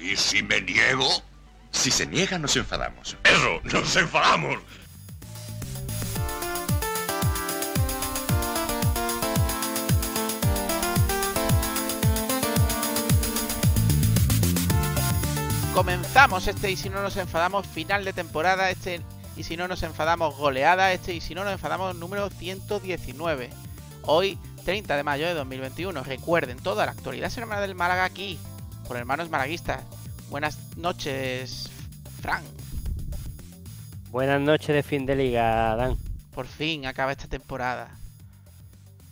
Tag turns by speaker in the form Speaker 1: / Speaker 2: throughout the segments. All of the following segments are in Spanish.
Speaker 1: ¿Y si me niego?
Speaker 2: Si se niega, nos enfadamos.
Speaker 1: Eso, nos enfadamos.
Speaker 3: Comenzamos este y si no nos enfadamos final de temporada, este y si no nos enfadamos goleada, este y si no nos enfadamos número 119. Hoy 30 de mayo de 2021. Recuerden toda la actualidad semana del Málaga aquí por Hermanos Malaguistas. Buenas noches, Fran.
Speaker 4: Buenas noches de fin de liga, Dan.
Speaker 3: Por fin acaba esta temporada.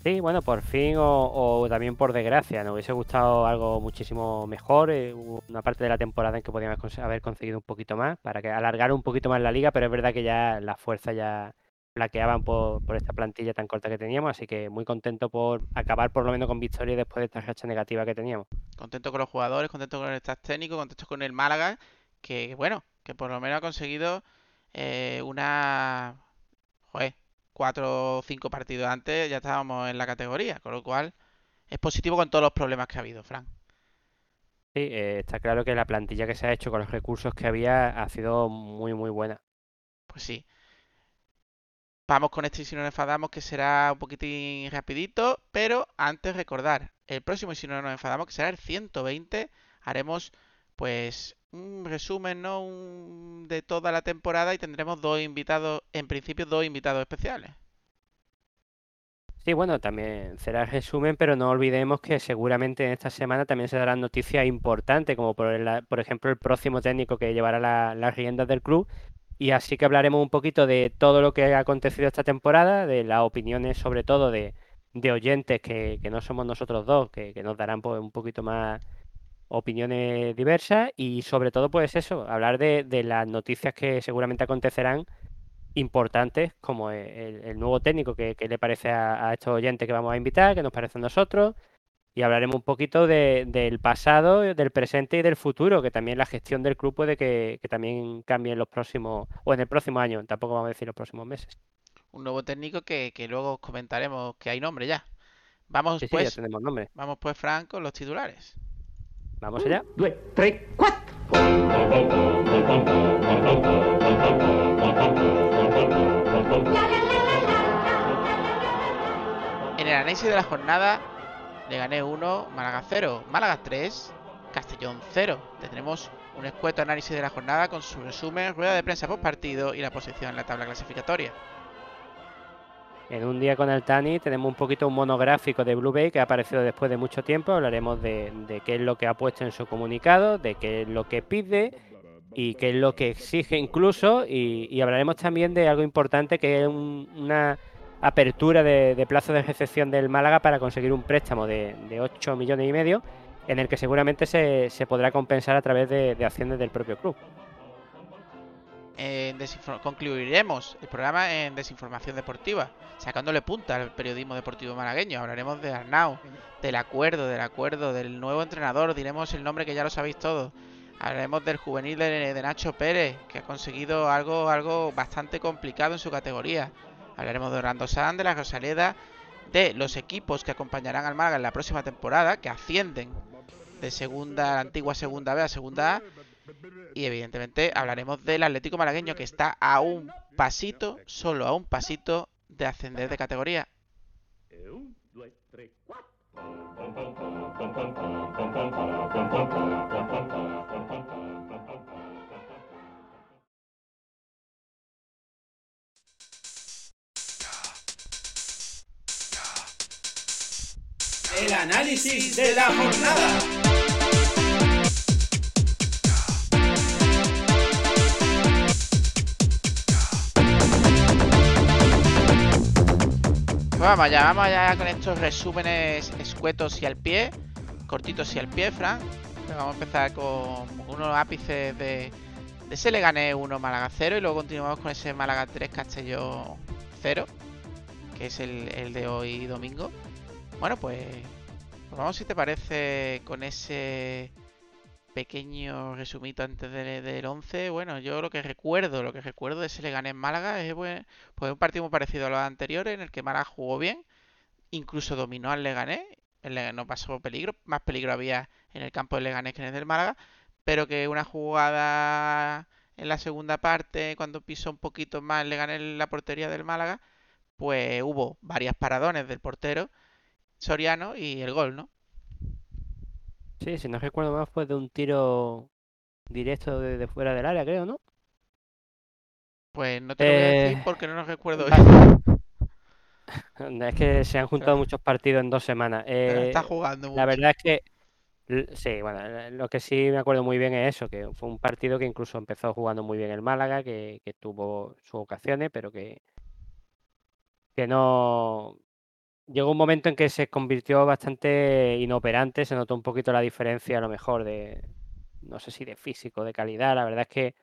Speaker 4: Sí, bueno, por fin o, también por desgracia. Nos hubiese gustado algo muchísimo mejor. Eh, una parte de la temporada en que podíamos haber conseguido un poquito más para que alargar un poquito más la liga, pero es verdad que ya la fuerza ya plaqueaban por, por, esta plantilla tan corta que teníamos, así que muy contento por acabar por lo menos con victoria después de esta racha negativa que teníamos.
Speaker 3: Contento con los jugadores, contento con el staff técnico, contento con el Málaga, que bueno, que por lo menos ha conseguido eh, una... Joder, cuatro o cinco partidos antes ya estábamos en la categoría, con lo cual es positivo con todos los problemas que ha habido, Fran.
Speaker 4: Sí, eh, está claro que la plantilla que se ha hecho con los recursos que había ha sido muy, muy buena.
Speaker 3: Pues sí. Vamos con este y si no nos enfadamos que será un poquitín rapidito, pero antes recordar, el próximo y si no nos enfadamos que será el 120, haremos pues un resumen ¿no? de toda la temporada y tendremos dos invitados, en principio dos invitados especiales.
Speaker 4: Sí, bueno, también será el resumen, pero no olvidemos que seguramente en esta semana también se darán noticias importantes, como por, por ejemplo el próximo técnico que llevará las riendas del club y así que hablaremos un poquito de todo lo que ha acontecido esta temporada, de las opiniones sobre todo de, oyentes que, no somos nosotros dos, que, nos darán pues, un poquito más opiniones diversas y sobre todo pues eso, hablar de, las noticias que seguramente acontecerán importantes como el, nuevo técnico que, le parece a, a, estos oyentes que vamos a invitar, que nos parece a nosotros y hablaremos un poquito del pasado, del presente y del futuro, que también la gestión del club puede que, también cambie en los próximos, o en el próximo año, tampoco vamos a decir los próximos meses.
Speaker 3: Un nuevo técnico que, luego comentaremos que hay nombre ya. Vamos
Speaker 4: pues. tenemos nombre.
Speaker 3: Vamos pues, Franco, con los titulares.
Speaker 4: Vamos allá.
Speaker 5: dos, tres, cuatro.
Speaker 3: En el análisis de la jornada le gané 1, Málaga 0, Málaga 3, Castellón 0. Tendremos un escueto análisis de la jornada con su resumen, rueda de prensa post partido y la posición en la tabla clasificatoria.
Speaker 4: En un día con el Tani tenemos un poquito un monográfico de Blue Bay que ha aparecido después de mucho tiempo. Hablaremos de, qué es lo que ha puesto en su comunicado, de qué es lo que pide y qué es lo que exige incluso. Y, hablaremos también de algo importante que es una apertura de, plazo de recepción del Málaga para conseguir un préstamo de, 8 millones y medio, en el que seguramente se, podrá compensar a través de, acciones del propio club.
Speaker 3: concluiremos el programa en desinformación deportiva, sacándole punta al periodismo deportivo malagueño. Hablaremos de Arnau, del acuerdo, del acuerdo, del nuevo entrenador, diremos el nombre que ya lo sabéis todos. Hablaremos del juvenil de, de Nacho Pérez, que ha conseguido algo, algo bastante complicado en su categoría. Hablaremos de Orlando San, de la Rosaleda, de los equipos que acompañarán al Málaga en la próxima temporada, que ascienden de segunda, la antigua segunda B a segunda A. Y evidentemente hablaremos del Atlético Malagueño que está a un pasito, solo a un pasito de ascender de categoría.
Speaker 5: El análisis de la jornada.
Speaker 3: Vamos allá, vamos allá con estos resúmenes escuetos y al pie, cortitos y al pie, Fran. Vamos a empezar con unos ápices de, de ese le gané 1 Málaga 0 y luego continuamos con ese Málaga 3 Castellón 0, que es el, el de hoy domingo. Bueno, pues, pues, vamos si te parece con ese pequeño resumito antes del 11. Bueno, yo lo que recuerdo, lo que recuerdo de ese le gané en Málaga es pues, un partido muy parecido a los anteriores en el que Málaga jugó bien, incluso dominó al Leganés, el no pasó peligro, más peligro había en el campo del Leganés que en el del Málaga, pero que una jugada en la segunda parte, cuando pisó un poquito más, le gané la portería del Málaga, pues hubo varias paradones del portero Soriano y el gol, ¿no?
Speaker 4: Sí, si no recuerdo más, fue de un tiro directo desde fuera del área, creo, ¿no?
Speaker 3: Pues no te lo voy a decir
Speaker 4: Eh,
Speaker 3: porque no lo recuerdo.
Speaker 4: Es que se han juntado muchos partidos en dos semanas.
Speaker 3: Pero está
Speaker 4: Eh,
Speaker 3: jugando
Speaker 4: la verdad es que sí, bueno, eh, lo que sí me acuerdo muy bien es eso, que fue un partido que incluso empezó jugando muy bien el Málaga, que, que tuvo sus ocasiones, pero que, que no... Llegó un momento en que se convirtió bastante inoperante, se notó un poquito la diferencia a lo mejor de, no sé si de físico, de calidad. La verdad es que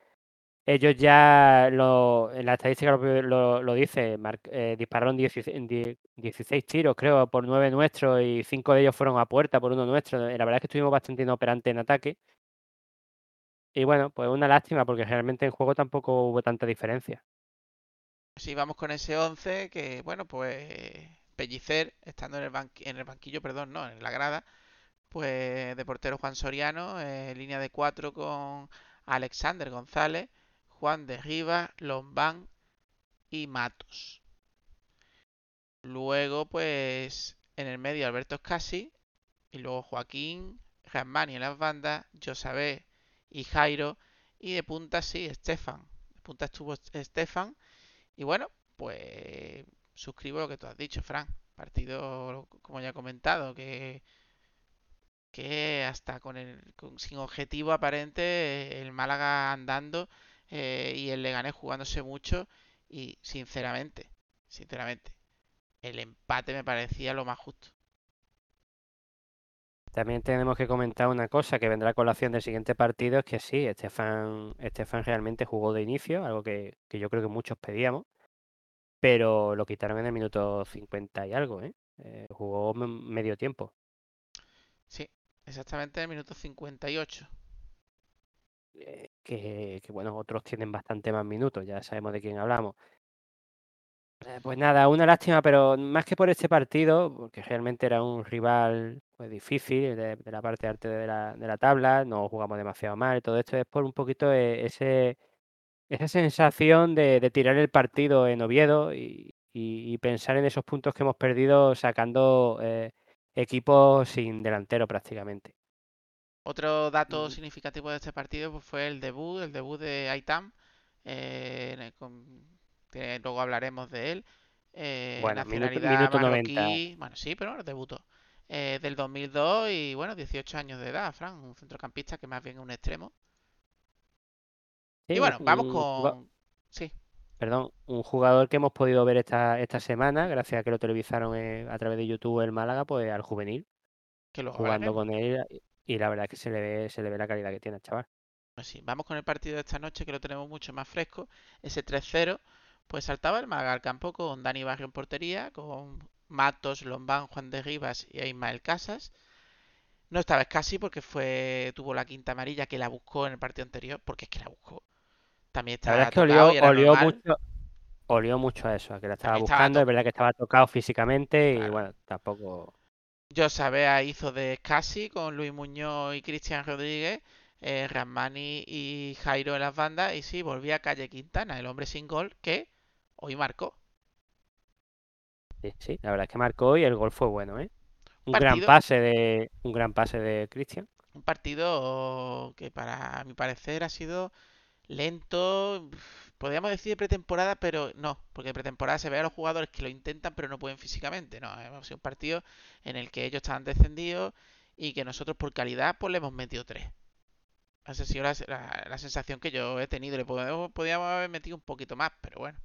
Speaker 4: ellos ya, lo, en la estadística lo, lo- dice, eh, dispararon 16, die- 16 tiros, creo, por 9 nuestros y 5 de ellos fueron a puerta por uno nuestro. La verdad es que estuvimos bastante inoperantes en ataque. Y bueno, pues una lástima porque realmente en juego tampoco hubo tanta diferencia.
Speaker 3: Sí, vamos con ese 11 que, bueno, pues Pellicer, estando en el, en el banquillo, perdón, no, en la grada, pues de portero Juan Soriano, eh, línea de 4 con Alexander González, Juan de Rivas, Lombán y Matos. Luego, pues en el medio Alberto Escasi y luego Joaquín, Ramani en las bandas, Josabé y Jairo y de punta sí, Estefan. De punta estuvo Estefan y bueno, pues suscribo lo que tú has dicho, Fran. Partido, como ya he comentado, que, que hasta con el, con- sin objetivo aparente, el Málaga andando eh, y el Leganés jugándose mucho y sinceramente, sinceramente, el empate me parecía lo más justo.
Speaker 4: También tenemos que comentar una cosa que vendrá a colación del siguiente partido, es que sí, Estefan, Estefan realmente jugó de inicio, algo que, que yo creo que muchos pedíamos, pero lo quitaron en el minuto 50 y algo, ¿eh? Eh, jugó me- medio tiempo.
Speaker 3: Sí, exactamente en el minuto 58.
Speaker 4: eh, que, que, bueno, otros tienen bastante más minutos, ya sabemos de quién hablamos. Eh, pues nada, una lástima, pero más que por este partido, porque realmente era un rival pues, difícil de, de la parte alta de la, de la tabla, no jugamos demasiado mal, todo esto es por un poquito eh, ese, esa sensación de, de tirar el partido en Oviedo y, y- y pensar en esos puntos que hemos perdido sacando eh, equipos sin delantero prácticamente.
Speaker 3: Otro dato
Speaker 4: Mm.
Speaker 3: significativo de este partido pues, fue el debut, el debut de Aitam, eh, con- que luego hablaremos de él. eh,
Speaker 4: Bueno,
Speaker 3: nacionalidad
Speaker 4: minuto 90.
Speaker 3: marroquí, bueno, sí, pero debutó. eh, del 2002 y bueno, 18 años de edad, Fran, un centrocampista que más bien es un extremo.
Speaker 4: Sí,
Speaker 3: Y bueno, vamos con... Sí,
Speaker 4: Perdón, un jugador que hemos podido ver esta, esta semana, gracias a que lo televisaron eh, a través de YouTube el Málaga, pues al juvenil,
Speaker 3: que luego
Speaker 4: jugando
Speaker 3: hablaremos.
Speaker 4: con él, y la verdad es que se le ve, se le ve la calidad que tiene el chaval.
Speaker 3: Pues sí, vamos con el partido de esta noche que lo tenemos mucho más fresco. Ese 3-0, pues saltaba el Málaga al campo con Dani Barrio en portería, con Matos, Lombán, Juan de Rivas y Ismael Casas. No estaba Escasi porque fue tuvo la quinta amarilla que la buscó en el partido anterior, porque es que la buscó. También
Speaker 4: La verdad
Speaker 3: estaba
Speaker 4: es que olió, mucho, olió mucho a eso, a que la estaba
Speaker 3: estaba
Speaker 4: buscando, es verdad que estaba tocado físicamente y
Speaker 3: Claro.
Speaker 4: bueno, tampoco...
Speaker 3: Josabea hizo de Escasi con Luis Muñoz y Cristian Rodríguez, eh, Ramani y Jairo en las bandas. Y sí, volvía a Calle Quintana, el hombre sin gol que hoy marcó.
Speaker 4: Sí, sí, la verdad es que marcó y el gol fue bueno, ¿eh? Un gran pase de, un gran pase de Cristian.
Speaker 3: Un partido que para mi parecer ha sido lento, podríamos decir de pretemporada, pero no, porque de pretemporada se ve a los jugadores que lo intentan pero no pueden físicamente. No, ha sido un partido en el que ellos estaban descendidos y que nosotros por calidad pues le hemos metido tres. Esa ha sido la, la- la sensación que yo he tenido. Le podemos, podíamos haber metido un poquito más, pero bueno.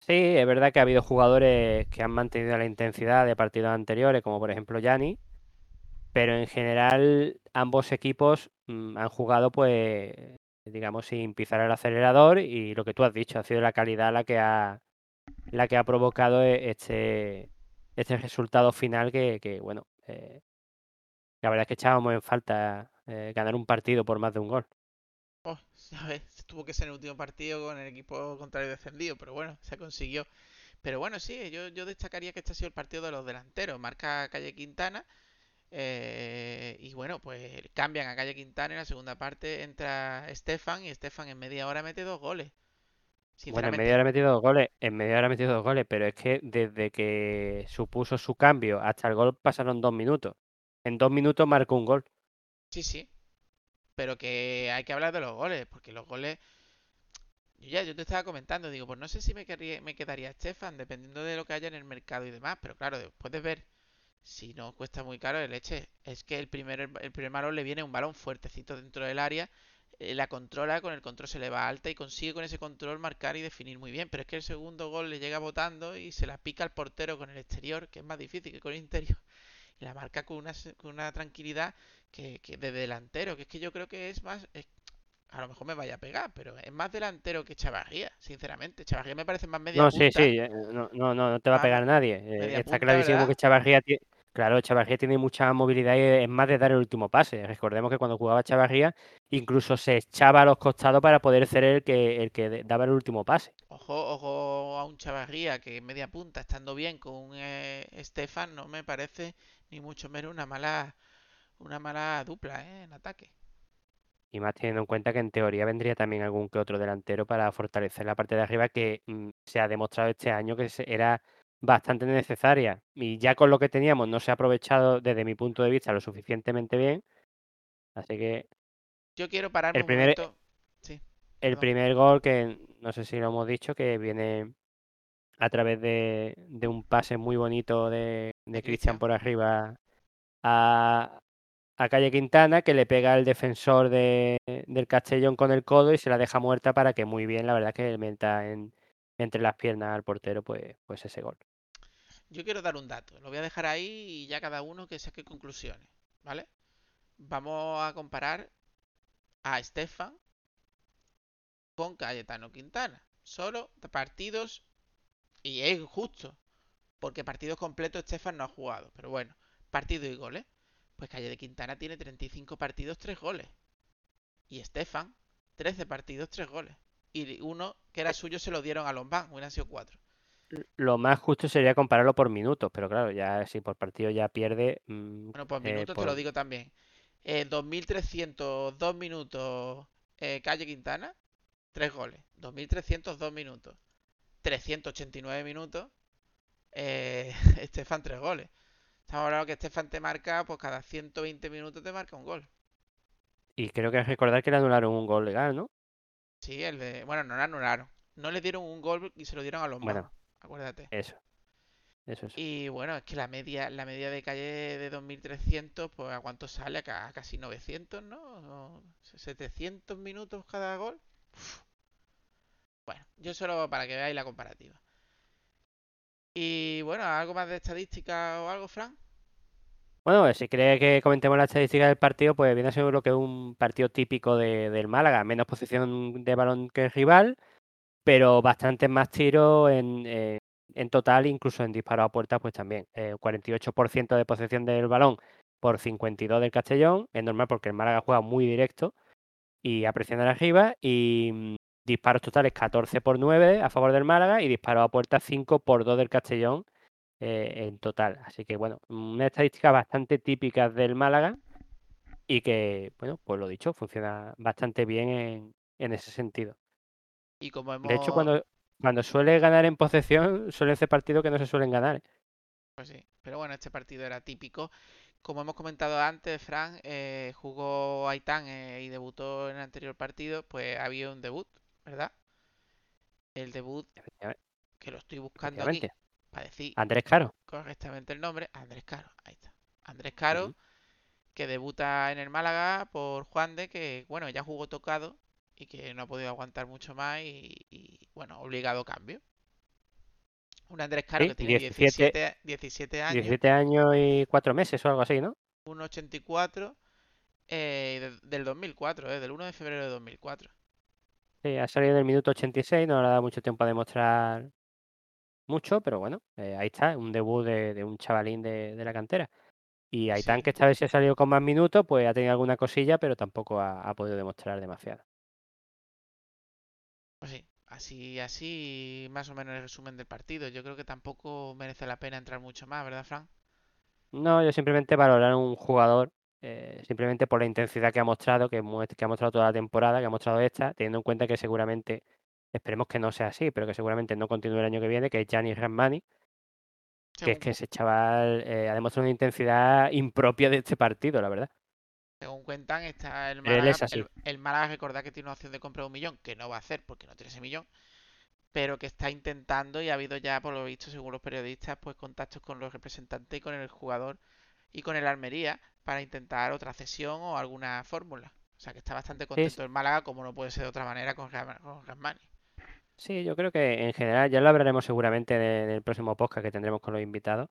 Speaker 4: Sí, es verdad que ha habido jugadores que han mantenido la intensidad de partidos anteriores, como por ejemplo Yanni, pero en general ambos equipos mm, han jugado pues digamos sin pisar el acelerador y lo que tú has dicho ha sido la calidad la que ha la que ha provocado e- este este resultado final que, bueno eh, la verdad es que echábamos en falta eh, ganar un partido por más de un gol.
Speaker 3: Oh, ya ves, tuvo que ser el último partido con el equipo contrario descendido, pero bueno, se consiguió. Pero bueno, sí, yo, yo destacaría que este ha sido el partido de los delanteros. Marca Calle Quintana, Eh, y bueno, pues cambian a Calle Quintana en la segunda parte entra Estefan y Estefan en media hora mete dos goles.
Speaker 4: Bueno, en media hora ha metido dos goles, en media hora ha metido dos goles, pero es que desde que supuso su cambio hasta el gol pasaron dos minutos. En dos minutos marcó un gol.
Speaker 3: Sí, sí. Pero que hay que hablar de los goles, porque los goles. Yo ya, yo te estaba comentando, digo, pues no sé si me, me quedaría Estefan, dependiendo de lo que haya en el mercado y demás, pero claro, después de ver si no cuesta muy caro el leche, es que el primer, el primer balón le viene un balón fuertecito dentro del área eh, la controla, con el control se le va alta y consigue con ese control marcar y definir muy bien. Pero es que el segundo gol le llega botando y se la pica al portero con el exterior, que es más difícil que con el interior. Y la marca con una, con una tranquilidad que, que, de delantero, que es que yo creo que es más... a lo mejor me vaya a pegar, pero es más delantero que Chavarría, sinceramente. Chavarría me parece más media
Speaker 4: No,
Speaker 3: sí,
Speaker 4: sí, eh, no, no, no, te va a pegar nadie. Eh, está clarísimo que Chavarría tiene Claro, Chavarría tiene mucha movilidad y es más de dar el último pase. Recordemos que cuando jugaba Chavarría incluso se echaba a los costados para poder ser el que, el que daba el último pase.
Speaker 3: Ojo, ojo a un Chavarría que media punta, estando bien con un eh, Estefan, no me parece ni mucho menos una mala, una mala dupla ¿eh? en ataque.
Speaker 4: Y más teniendo en cuenta que en teoría vendría también algún que otro delantero para fortalecer la parte de arriba que mm, se ha demostrado este año que era bastante necesaria y ya con lo que teníamos no se ha aprovechado desde mi punto de vista lo suficientemente bien. Así que...
Speaker 3: Yo quiero parar
Speaker 4: el primer, el primer gol que no sé si lo hemos dicho que viene a través de, de un pase muy bonito de, de Cristian por arriba a, a Calle Quintana que le pega al defensor de, del Castellón con el codo y se la deja muerta para que muy bien, la verdad que meta en, entre las piernas al portero pues, pues ese gol.
Speaker 3: Yo quiero dar un dato, lo voy a dejar ahí y ya cada uno que saque conclusiones, ¿vale? Vamos a comparar a Estefan con Cayetano Quintana. Solo partidos y es justo, porque partidos completos Estefan no ha jugado, pero bueno, partidos y goles. Pues Calle de Quintana tiene 35 partidos, 3 goles. Y Estefan, 13 partidos, 3 goles. Y uno que era suyo se lo dieron a Lombán, hubieran sido 4
Speaker 4: lo más justo sería compararlo por minutos, pero claro, ya si por partido ya pierde.
Speaker 3: Mm, bueno, por eh, minutos te lo digo también. Eh, 2.302 minutos eh, Calle Quintana, 3 goles. 2.302 minutos. 389 minutos. Eh, Estefan, 3 goles. Estamos hablando que Estefan te marca, pues cada 120 minutos te marca un gol.
Speaker 4: Y creo que recordar que le anularon un gol legal, ¿no?
Speaker 3: Sí, el de. Bueno, no le anularon. No le dieron un gol y se lo dieron a los bueno, acuérdate.
Speaker 4: Eso. Eso es.
Speaker 3: Y bueno, es que la media, la media de calle de 2300, pues a cuánto sale, a casi 900, ¿no? 700 minutos cada gol. Bueno, yo solo para que veáis la comparativa. Y bueno, ¿algo más de estadística o algo, Fran?
Speaker 4: Bueno, si cree que comentemos la estadística del partido, pues viene a ser lo que es un partido típico de, del Málaga. Menos posición de balón que el rival, pero bastante más tiros en, eh, en, total, incluso en disparo a puerta, pues también. 48% eh, de posesión del balón por 52 del Castellón, es normal porque el Málaga juega muy directo y a presión de arriba, y mm, disparos totales 14 por 9 a favor del Málaga y disparos a puerta 5 por 2 del Castellón eh, en total. Así que bueno, una estadística bastante típica del Málaga y que, bueno, pues lo dicho, funciona bastante bien en, en ese sentido. De hecho, cuando, cuando suele ganar en posesión, suele ser partido que no se suelen ganar.
Speaker 3: Pues sí, pero bueno, este partido era típico. Como hemos comentado antes, Fran eh, jugó Aitán eh, y debutó en el anterior partido, pues había un debut, ¿verdad? El debut, que lo estoy buscando aquí, para decir
Speaker 4: Andrés Caro.
Speaker 3: Correctamente el nombre, Andrés Caro, ahí está. Andrés Caro, que debuta en el Málaga por Juan de, que bueno, ya jugó tocado y que no ha podido aguantar mucho más y, bueno, obligado cambio. Un Andrés Caro que tiene 17, 17, años.
Speaker 4: 17 años y 4 meses o algo así, ¿no?
Speaker 3: Un 84 eh, del 2004, eh, del 1 de febrero de 2004.
Speaker 4: Sí, ha salido en el minuto 86, no le ha dado mucho tiempo a demostrar mucho, pero bueno, eh, ahí está, un debut de, un chavalín de, la cantera. Y Aitán, que esta vez se ha salido con más minutos, pues ha tenido alguna cosilla, pero tampoco ha podido demostrar demasiado.
Speaker 3: Pues sí, así, así más o menos el resumen del partido. Yo creo que tampoco merece la pena entrar mucho más, ¿verdad, Fran?
Speaker 4: No, yo simplemente valorar a un jugador, eh, simplemente por la intensidad que ha mostrado, que, ha mostrado toda la temporada, que ha mostrado esta, teniendo en cuenta que seguramente, esperemos que no sea así, pero que seguramente no continúe el año que viene, que es Gianni Ramani, que es que ese chaval eh, ha demostrado una intensidad impropia de este partido, la verdad.
Speaker 3: Según cuentan, está el Málaga.
Speaker 4: es.
Speaker 3: El, el Málaga, recordad que tiene una opción de compra de un millón, que no va a hacer porque no tiene ese millón, pero que está intentando y ha habido ya, por lo visto, según los periodistas, pues contactos con los representantes y con el jugador y con el Almería para intentar otra cesión o alguna fórmula. O sea que está bastante contento el Málaga, como no puede ser de otra manera con, con Ramani.
Speaker 4: Sí, yo creo que en general, ya lo hablaremos seguramente en el próximo podcast que tendremos con los invitados.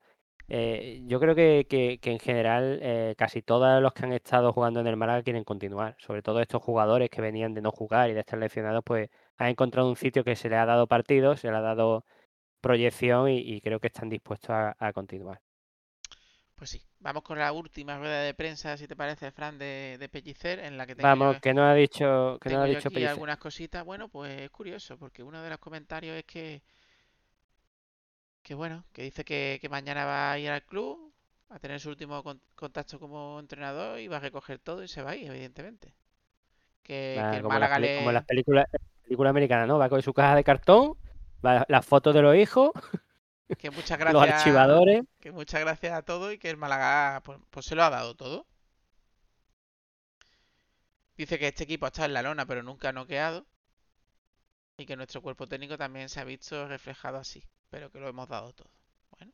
Speaker 4: Eh, yo creo que, que- que en general eh, casi todos los que han estado jugando en el Málaga quieren continuar. Sobre todo estos jugadores que venían de no jugar y de estar lesionados, pues han encontrado un sitio que se le ha dado partido, se le ha dado proyección y, y creo que están dispuestos a, a continuar.
Speaker 3: Pues sí, vamos con la última rueda de prensa, si te parece, Fran, de, de Pellicer, en la que tengo
Speaker 4: Vamos,
Speaker 3: yo,
Speaker 4: que nos ha dicho, que
Speaker 3: tengo
Speaker 4: ha dicho
Speaker 3: aquí
Speaker 4: Pellicer.
Speaker 3: algunas cositas. Bueno, pues es curioso, porque uno de los comentarios es que, que bueno, que dice que, que mañana va a ir al club a tener su último con- contacto como entrenador y va a recoger todo y se va a ir, evidentemente. Que, el
Speaker 4: como,
Speaker 3: Málaga
Speaker 4: peli- como las
Speaker 3: le...
Speaker 4: películas, películas americanas, ¿no? Va con su caja de cartón, va las fotos de los hijos,
Speaker 3: Que muchas
Speaker 4: los
Speaker 3: gracias,
Speaker 4: archivadores.
Speaker 3: que muchas gracias a todo y que el Málaga pues, pues se lo ha dado todo. Dice que este equipo ha estado en la lona pero nunca ha noqueado y que nuestro cuerpo técnico también se ha visto reflejado así, pero que lo hemos dado todo. Bueno.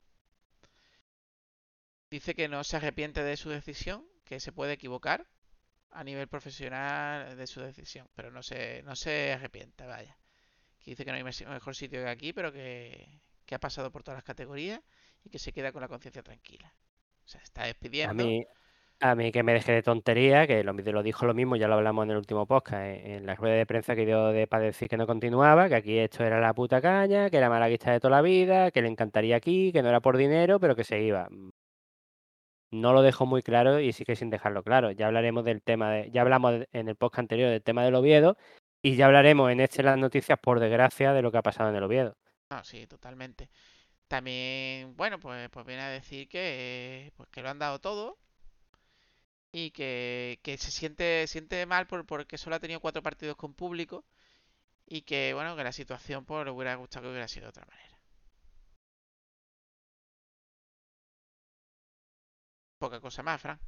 Speaker 3: Dice que no se arrepiente de su decisión, que se puede equivocar a nivel profesional de su decisión, pero no se, no se arrepiente, vaya. Que dice que no hay mejor sitio que aquí, pero que, que ha pasado por todas las categorías y que se queda con la conciencia tranquila. O sea, está
Speaker 4: A
Speaker 3: despidiendo.
Speaker 4: mí, a mí que me deje de tontería, que lo, lo dijo lo mismo, ya lo hablamos en el último podcast, en, la rueda de prensa que dio de para decir que no continuaba, que aquí esto era la puta caña, que era malaguista de toda la vida, que le encantaría aquí, que no era por dinero, pero que se iba. No lo dejó muy claro y sigue sin dejarlo claro. Ya hablaremos del tema de, ya hablamos en el podcast anterior del tema del Oviedo y ya hablaremos en este las noticias, por desgracia, de lo que ha pasado en el Oviedo.
Speaker 3: No, sí, totalmente. También, bueno, pues, pues viene a decir que, pues que lo han dado todo y que, que se siente, siente mal por, porque solo ha tenido cuatro partidos con público y que, bueno, que la situación pues le hubiera gustado que hubiera sido de otra manera. Poca cosa más, Fran.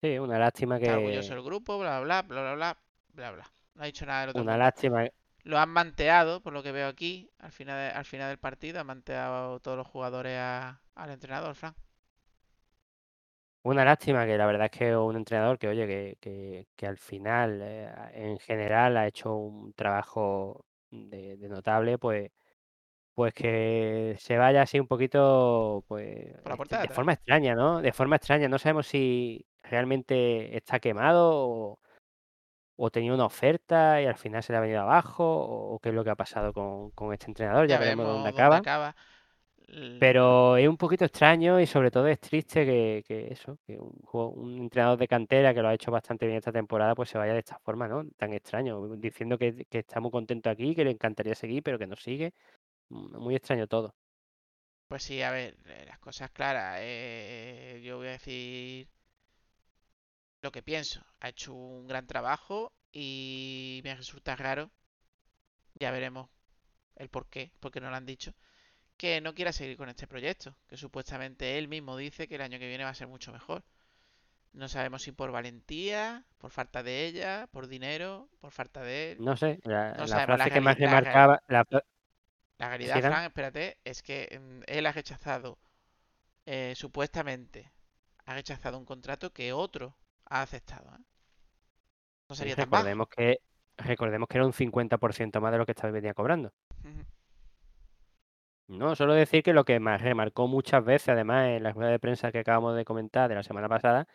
Speaker 4: Sí, una lástima
Speaker 3: Está orgulloso
Speaker 4: que,
Speaker 3: el grupo, bla, bla, bla, bla, bla, bla, bla. No ha dicho nada del otro
Speaker 4: una lástima,
Speaker 3: Lo han manteado, por lo que veo aquí, al final, de- al final del partido, han manteado todos los jugadores a- al entrenador, Fran.
Speaker 4: Una lástima que la verdad es que un entrenador que, oye, que, que, que al final, eh, en general, ha hecho un trabajo de, de notable, pues, pues que se vaya así un poquito, pues,
Speaker 3: Por la
Speaker 4: este,
Speaker 3: puerta de
Speaker 4: forma extraña, ¿no? De forma extraña. No sabemos si realmente está quemado o, o tenía una oferta y al final se le ha venido abajo o, o qué es lo que ha pasado con, con este entrenador. Ya
Speaker 3: Ya
Speaker 4: veremos
Speaker 3: veremos
Speaker 4: dónde
Speaker 3: dónde
Speaker 4: acaba. Pero es un poquito extraño y sobre todo es triste que, eso, que un, un entrenador de cantera que lo ha hecho bastante bien esta temporada, pues se vaya de esta forma, ¿no? Tan extraño, diciendo que, que está muy contento aquí, que le encantaría seguir, pero que no sigue. Mm, Muy extraño todo.
Speaker 3: Pues sí, a ver, eh, las cosas claras. eh, yo voy a decir lo que pienso. Ha hecho un gran trabajo y me resulta raro. Ya veremos el por qué, porque no lo han dicho. Que no quiera seguir con este proyecto. Que supuestamente él mismo dice que el año que viene va a ser mucho mejor. No sabemos si por valentía, por falta de ella, por dinero, por falta de él.
Speaker 4: No sé, la,
Speaker 3: No
Speaker 4: la
Speaker 3: sabemos, la
Speaker 4: frase que más
Speaker 3: real-
Speaker 4: remarcaba, la
Speaker 3: realidad,
Speaker 4: ¿Sí, Dan?
Speaker 3: Fran, espérate, es que mm, él ha rechazado, eh, supuestamente, ha rechazado un contrato que otro ha aceptado. ¿eh? No sería tan bajo.
Speaker 4: recordemos que, recordemos que era un 50% más de lo que estaba venía cobrando.
Speaker 3: Ujú.
Speaker 4: No, solo decir que lo que más remarcó muchas veces, además, en la rueda de prensa que acabamos de comentar de la semana pasada,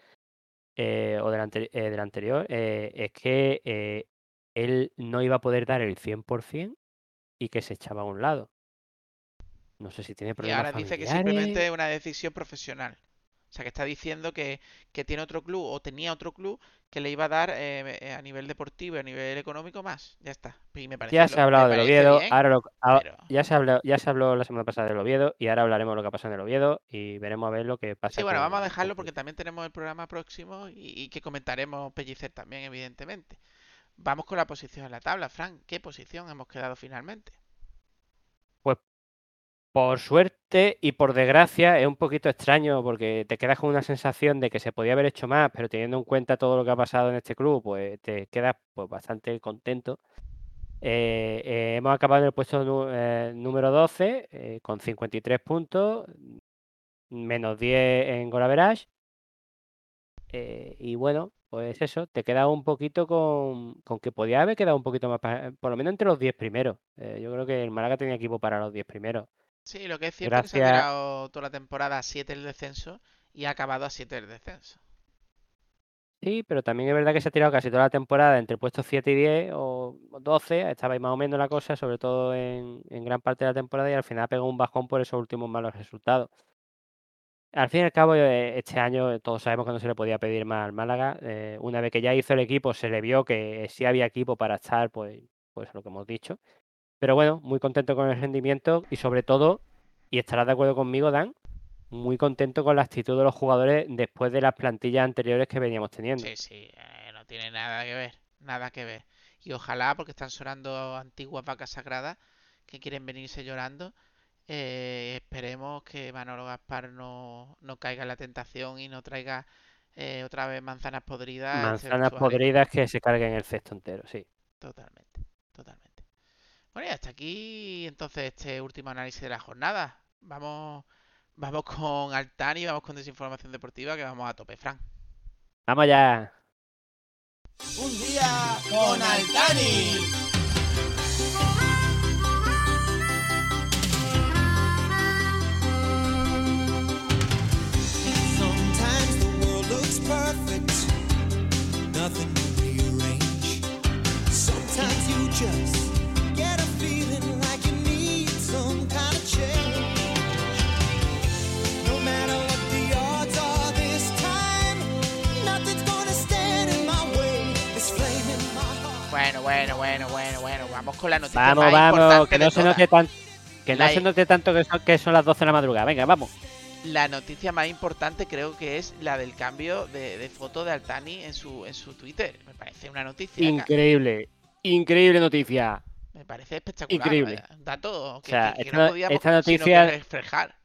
Speaker 4: eh, o del, ante- eh, del anterior, eh, es que eh, él no iba a poder dar el 100% y que se echaba a un lado. No sé si tiene
Speaker 3: Y
Speaker 4: problemas
Speaker 3: ahora dice que simplemente es una decisión profesional. O sea, que está diciendo que, que tiene otro club o tenía otro club que le iba a dar eh, eh, a nivel deportivo y a nivel económico más. Ya está. Y me parece
Speaker 4: Ya se ha hablado del Oviedo,
Speaker 3: bien,
Speaker 4: ahora lo-
Speaker 3: pero-
Speaker 4: ya se habló, ya se habló la semana pasada del Oviedo y ahora hablaremos de lo que ha pasado en el Oviedo y veremos a ver lo que pasa.
Speaker 3: Sí, bueno,
Speaker 4: con-
Speaker 3: vamos a dejarlo porque también tenemos el programa próximo y, y que comentaremos Pellicer también, evidentemente. Vamos con la posición en la tabla, Frank. ¿Qué posición hemos quedado finalmente?
Speaker 4: Por suerte y por desgracia es un poquito extraño porque te quedas con una sensación de que se podía haber hecho más, pero teniendo en cuenta todo lo que ha pasado en este club, pues te quedas pues bastante contento. Eh, eh, hemos acabado en el puesto eh, número 12 eh, con 53 puntos, menos 10 en goal average. Eh, y bueno, pues eso, te queda un poquito con, con que podía haber quedado un poquito más, por lo menos entre los 10 primeros. Yo creo que el Málaga tenía equipo para los 10 primeros.
Speaker 3: Sí, lo que es cierto es que se ha tirado toda la temporada a 7 el descenso y ha acabado a 7 el descenso.
Speaker 4: Sí, pero también es verdad que se ha tirado casi toda la temporada entre puestos 7 y 10 o o 12, estaba ahí más o menos la cosa, sobre todo en, en gran parte de la temporada y al final pegó un bajón por esos últimos malos resultados. Al fin y al cabo, eh, este año eh, todos sabemos que no se le podía pedir más al Málaga. eh, una vez que ya hizo el equipo, se le vio que sí había equipo para estar, pues, pues lo que hemos dicho. Pero bueno, muy contento con el rendimiento y sobre todo, y estarás de acuerdo conmigo, Dan, muy contento con la actitud de los jugadores después de las plantillas anteriores que veníamos teniendo.
Speaker 3: Sí, sí, eh, no tiene nada que ver, nada que ver. Y ojalá, porque están sonando antiguas vacas sagradas que quieren venirse llorando, eh, esperemos que Manolo Gaspar no, no caiga en la tentación y no traiga eh, otra vez manzanas podridas.
Speaker 4: Manzanas podridas que se carguen el cesto entero, sí.
Speaker 3: Totalmente, totalmente. Bueno, y hasta aquí entonces este último análisis de la jornada. Vamos, vamos con Altani, vamos con desinformación deportiva, que vamos a tope, Fran.
Speaker 4: Vamos allá.
Speaker 5: Un día con Altani.
Speaker 6: Sometimes the world looks perfect, nothing to rearrange. Sometimes you just
Speaker 3: con la noticia
Speaker 4: Vamos,
Speaker 3: más
Speaker 4: vamos, que
Speaker 3: de
Speaker 4: no se note tan, que no se note tanto que son, que son las 12 de la madrugada. Venga, vamos.
Speaker 3: La noticia más importante creo que es la del cambio de, de foto de Altani en su, en su Twitter. Me parece una noticia.
Speaker 4: Increíble, increíble noticia.
Speaker 3: Me parece espectacular.
Speaker 4: Increíble.
Speaker 3: dato que,
Speaker 4: O sea,
Speaker 3: que- que
Speaker 4: esta-
Speaker 3: no podíamos
Speaker 4: esta noticia-
Speaker 3: que reflejar.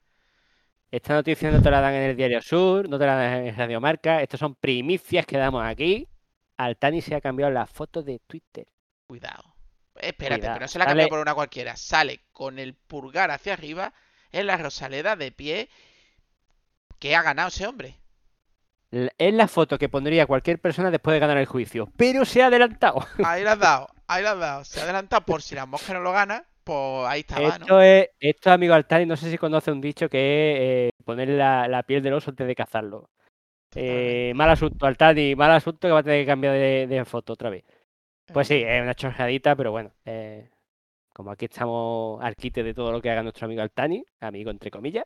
Speaker 4: Esta noticia no te la dan en el Diario Sur, no te la dan en Radio Marca. Estos son primicias que damos aquí. Altani se ha cambiado la foto de Twitter.
Speaker 3: Cuidado. Espérate,
Speaker 4: Cuidado.
Speaker 3: que no se la cambiado por una cualquiera. Sale con el pulgar hacia arriba en la Rosaleda de pie. ¿Qué ha ganado ese hombre?
Speaker 4: Es la foto que pondría cualquier persona después de ganar el juicio, pero se ha adelantado.
Speaker 3: Ahí la has dado, ahí la has dado. Se ha adelantado por si la mosca no lo gana, pues ahí estaba, ¿no?
Speaker 4: Esto es, esto amigo Altani, no sé si conoce un dicho que es eh, poner la, la piel del oso antes de cazarlo. Eh, mal asunto, Altani, mal asunto que va a tener que cambiar de, de foto otra vez. Pues sí, es una chorradita, pero bueno. eh, como aquí estamos al quite de todo lo que haga nuestro amigo Altani, amigo entre comillas.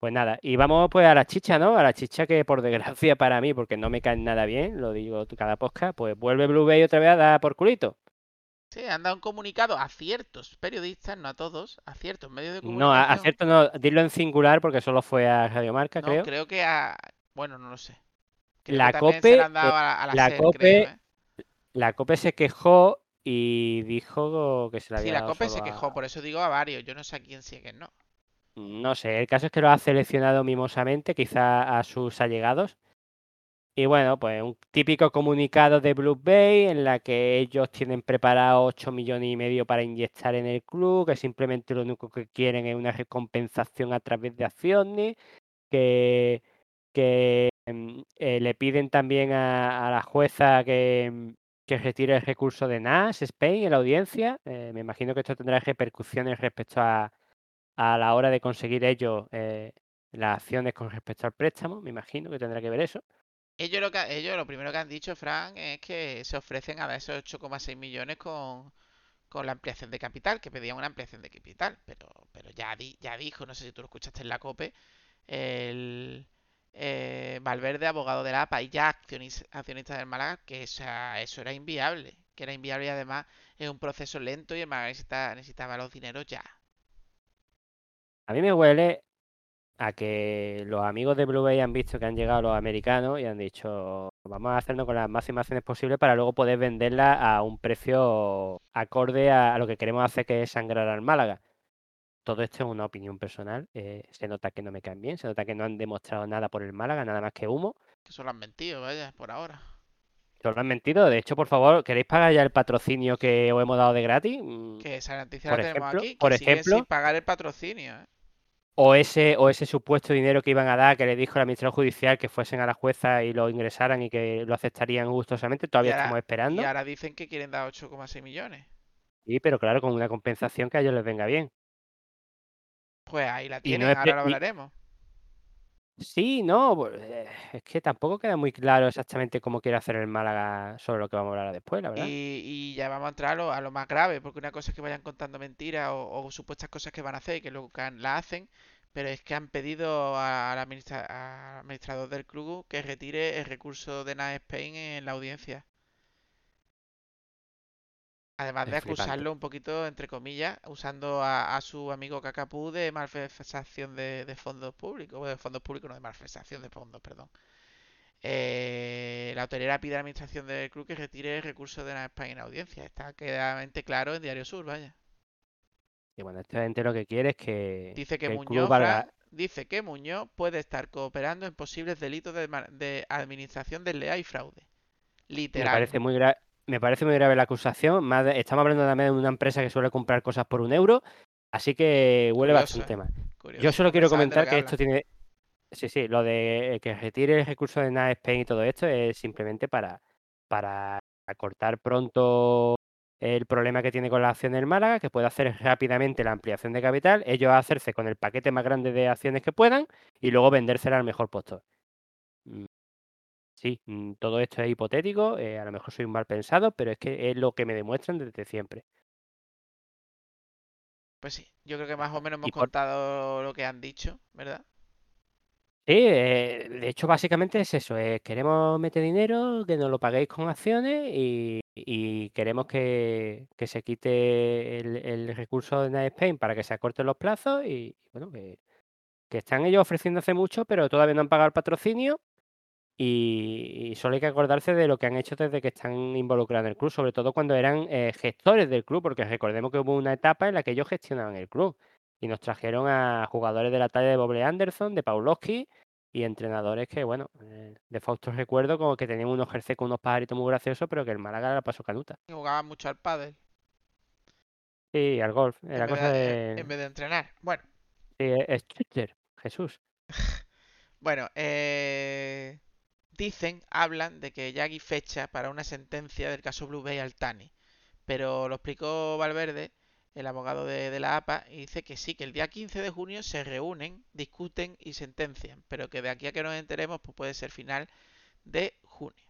Speaker 4: Pues nada, y vamos pues a la chicha, ¿no? A la chicha que por desgracia para mí, porque no me cae nada bien, lo digo cada podcast, pues vuelve Blue Bay otra vez a dar por culito.
Speaker 3: Sí, han dado un comunicado a ciertos periodistas, no a todos, a ciertos medios de
Speaker 4: No, a, a
Speaker 3: comunicación.
Speaker 4: cierto no, dilo en singular porque solo fue a Radio Marca,
Speaker 3: No,
Speaker 4: creo.
Speaker 3: creo que a... Bueno, no lo sé. Creo
Speaker 4: La
Speaker 3: que también se
Speaker 4: COPE,
Speaker 3: la han dado a la, a la
Speaker 4: la
Speaker 3: SER,
Speaker 4: COPE
Speaker 3: creo, ¿eh?
Speaker 4: La COPE se quejó y dijo que se la
Speaker 3: Sí,
Speaker 4: había
Speaker 3: la
Speaker 4: dado
Speaker 3: COPE se
Speaker 4: a-
Speaker 3: quejó, por eso digo a varios. Yo no sé a quién sí a quién no.
Speaker 4: No sé, el caso es que lo ha seleccionado mimosamente, quizá a sus allegados. Y bueno, pues un típico comunicado de Blue Bay en la que ellos tienen preparado 8 millones y medio para inyectar en el club, que simplemente lo único que quieren es una recompensación a través de acciones, que, que mm, eh, le piden también a, a la jueza que, mm, que retire el recurso de NAS, Spain, en la audiencia. Eh, me imagino que esto tendrá repercusiones respecto a, a la hora de conseguir ellos eh, las acciones con respecto al préstamo. Me imagino que tendrá que ver eso.
Speaker 3: Ellos lo, que, ellos lo primero que han dicho, Fran, es que se ofrecen a dar esos 8,6 millones con, con la ampliación de capital, que pedían una ampliación de capital. Pero, pero ya, di- ya dijo, no sé si tú lo escuchaste en la COPE, el, eh, Valverde, abogado de la APA y ya accionis- accionista del Málaga, que eso era inviable. Que era inviable y además es un proceso lento y el Málaga necesita- necesitaba los dineros ya.
Speaker 4: A mí me huele a que los amigos de Blue Bay han visto que han llegado los americanos y han dicho, vamos a hacernos con las máximas acciones posibles para luego poder venderla a un precio acorde a lo que queremos hacer, que es sangrar al Málaga. Todo esto es una opinión personal. eh, se nota que no me caen bien, se nota que no han demostrado nada por el Málaga, nada más que humo.
Speaker 3: Que solo han mentido, vaya, por ahora.
Speaker 4: Solo han mentido. De hecho, por favor, ¿queréis pagar ya el patrocinio que os hemos dado de gratis? Mm,
Speaker 3: Que esa noticia
Speaker 4: Por
Speaker 3: la tenemos aquí. Que
Speaker 4: por ejemplo-
Speaker 3: sin pagar el patrocinio. ¿eh?
Speaker 4: O ese, o ese supuesto dinero que iban a dar, que le dijo el administrador judicial que fuesen a la jueza y lo ingresaran y que lo aceptarían gustosamente, todavía
Speaker 3: ahora-
Speaker 4: estamos esperando.
Speaker 3: Y ahora dicen que quieren dar 8,6 millones.
Speaker 4: Sí, pero claro, con una compensación que a ellos les venga bien.
Speaker 3: Pues ahí la tienen,
Speaker 4: no
Speaker 3: ahora lo hablaremos.
Speaker 4: Sí, no, eh, es que tampoco queda muy claro exactamente cómo quiere hacer el Málaga sobre lo que vamos a hablar después, la verdad.
Speaker 3: Y, y ya vamos a entrar a lo, a lo más grave, porque una cosa es que vayan contando mentiras o, o supuestas cosas que van a hacer y que luego la hacen, pero es que han pedido al administra- administrador del club que retire el recurso de NAE Spain en la audiencia. Además de
Speaker 4: flipante.
Speaker 3: acusarlo un poquito, entre comillas, usando a, a su amigo Cacapú de malversación de, de fondos públicos, de fondos públicos, no de malversación de fondos, perdón. Eh, la hotelera pide a la administración del club que retire el recurso de la España en audiencia. Está claramente claro en Diario Sur, vaya.
Speaker 4: Y bueno, esta gente lo que quiere es que,
Speaker 3: Dice que Muñoz,
Speaker 4: valga.
Speaker 3: Dice que Muñoz puede estar cooperando en posibles delitos de, de administración desleal y fraude.
Speaker 4: Me
Speaker 3: Literal.
Speaker 4: parece muy grave. Me parece muy grave la acusación. Más de- estamos hablando también de una empresa que suele comprar cosas por un euro, así que huele
Speaker 3: Curioso,
Speaker 4: bastante
Speaker 3: ¿eh?
Speaker 4: mal.
Speaker 3: Curioso,
Speaker 4: Yo solo quiero comentar
Speaker 3: que
Speaker 4: que esto tiene. Sí, sí, lo de que retire el recurso de NAE Spain y todo esto es simplemente para, para acortar pronto el problema que tiene con la acción del Málaga, que pueda hacer rápidamente la ampliación de capital, ellos hacerse con el paquete más grande de acciones que puedan y luego vendérsela al mejor postor. Sí, mm, todo esto es hipotético, eh, a lo mejor soy un mal pensado, pero es que es lo que me demuestran desde siempre.
Speaker 3: Pues sí, yo creo que más o menos hemos
Speaker 4: Y por-
Speaker 3: contado lo que han dicho, ¿verdad?
Speaker 4: Sí, eh, de hecho básicamente es eso, eh, queremos meter dinero, que nos lo paguéis con acciones y, y queremos que, que se quite el, el recurso de Night Spain para que se acorten los plazos y bueno, que, que están ellos ofreciendo hace mucho, pero todavía no han pagado el patrocinio y, y solo hay que acordarse de lo que han hecho desde que están involucrados en el club, sobre todo cuando eran eh, gestores del club, porque recordemos que hubo una etapa en la que ellos gestionaban el club y nos trajeron a jugadores de la talla de Boble Anderson, de Pawlowski y entrenadores que, bueno, eh, de Fausto recuerdo como que tenían unos jerseys con unos pajaritos muy graciosos, pero que el Málaga la pasó canuta.
Speaker 3: Y jugaban mucho al pádel
Speaker 4: Sí, al golf,
Speaker 3: en
Speaker 4: era
Speaker 3: vez
Speaker 4: cosa
Speaker 3: de, en vez de entrenar. Bueno,
Speaker 4: Sí, es Twitter, Jesús.
Speaker 3: Bueno, eh, dicen, hablan de que ya hay fecha para una sentencia del caso Blue Bay Altani, pero lo explicó Valverde, el abogado de, de la APA, y dice que sí, que el día 15 de junio se reúnen, discuten y sentencian, pero que de aquí a que nos enteremos, pues puede ser final de junio.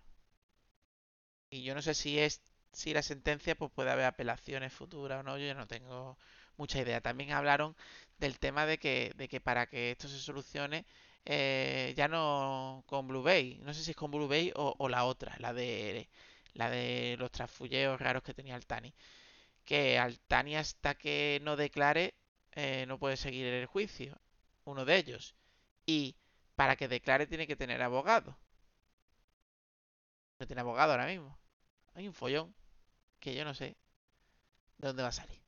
Speaker 3: Y yo no sé si es si la sentencia pues puede haber apelaciones futuras o no, yo no tengo mucha idea. También hablaron del tema de que, de que para que esto se solucione eh, ya no con Blue Bay, no sé si es con Blue Bay o, la otra, la de la de los trasfulleos raros que tenía Altani, que Altani hasta que no declare eh, no puede seguir el juicio, uno de ellos, y para que declare tiene que tener abogado. No tiene abogado ahora mismo. Hay un follón que yo no sé de dónde va a salir.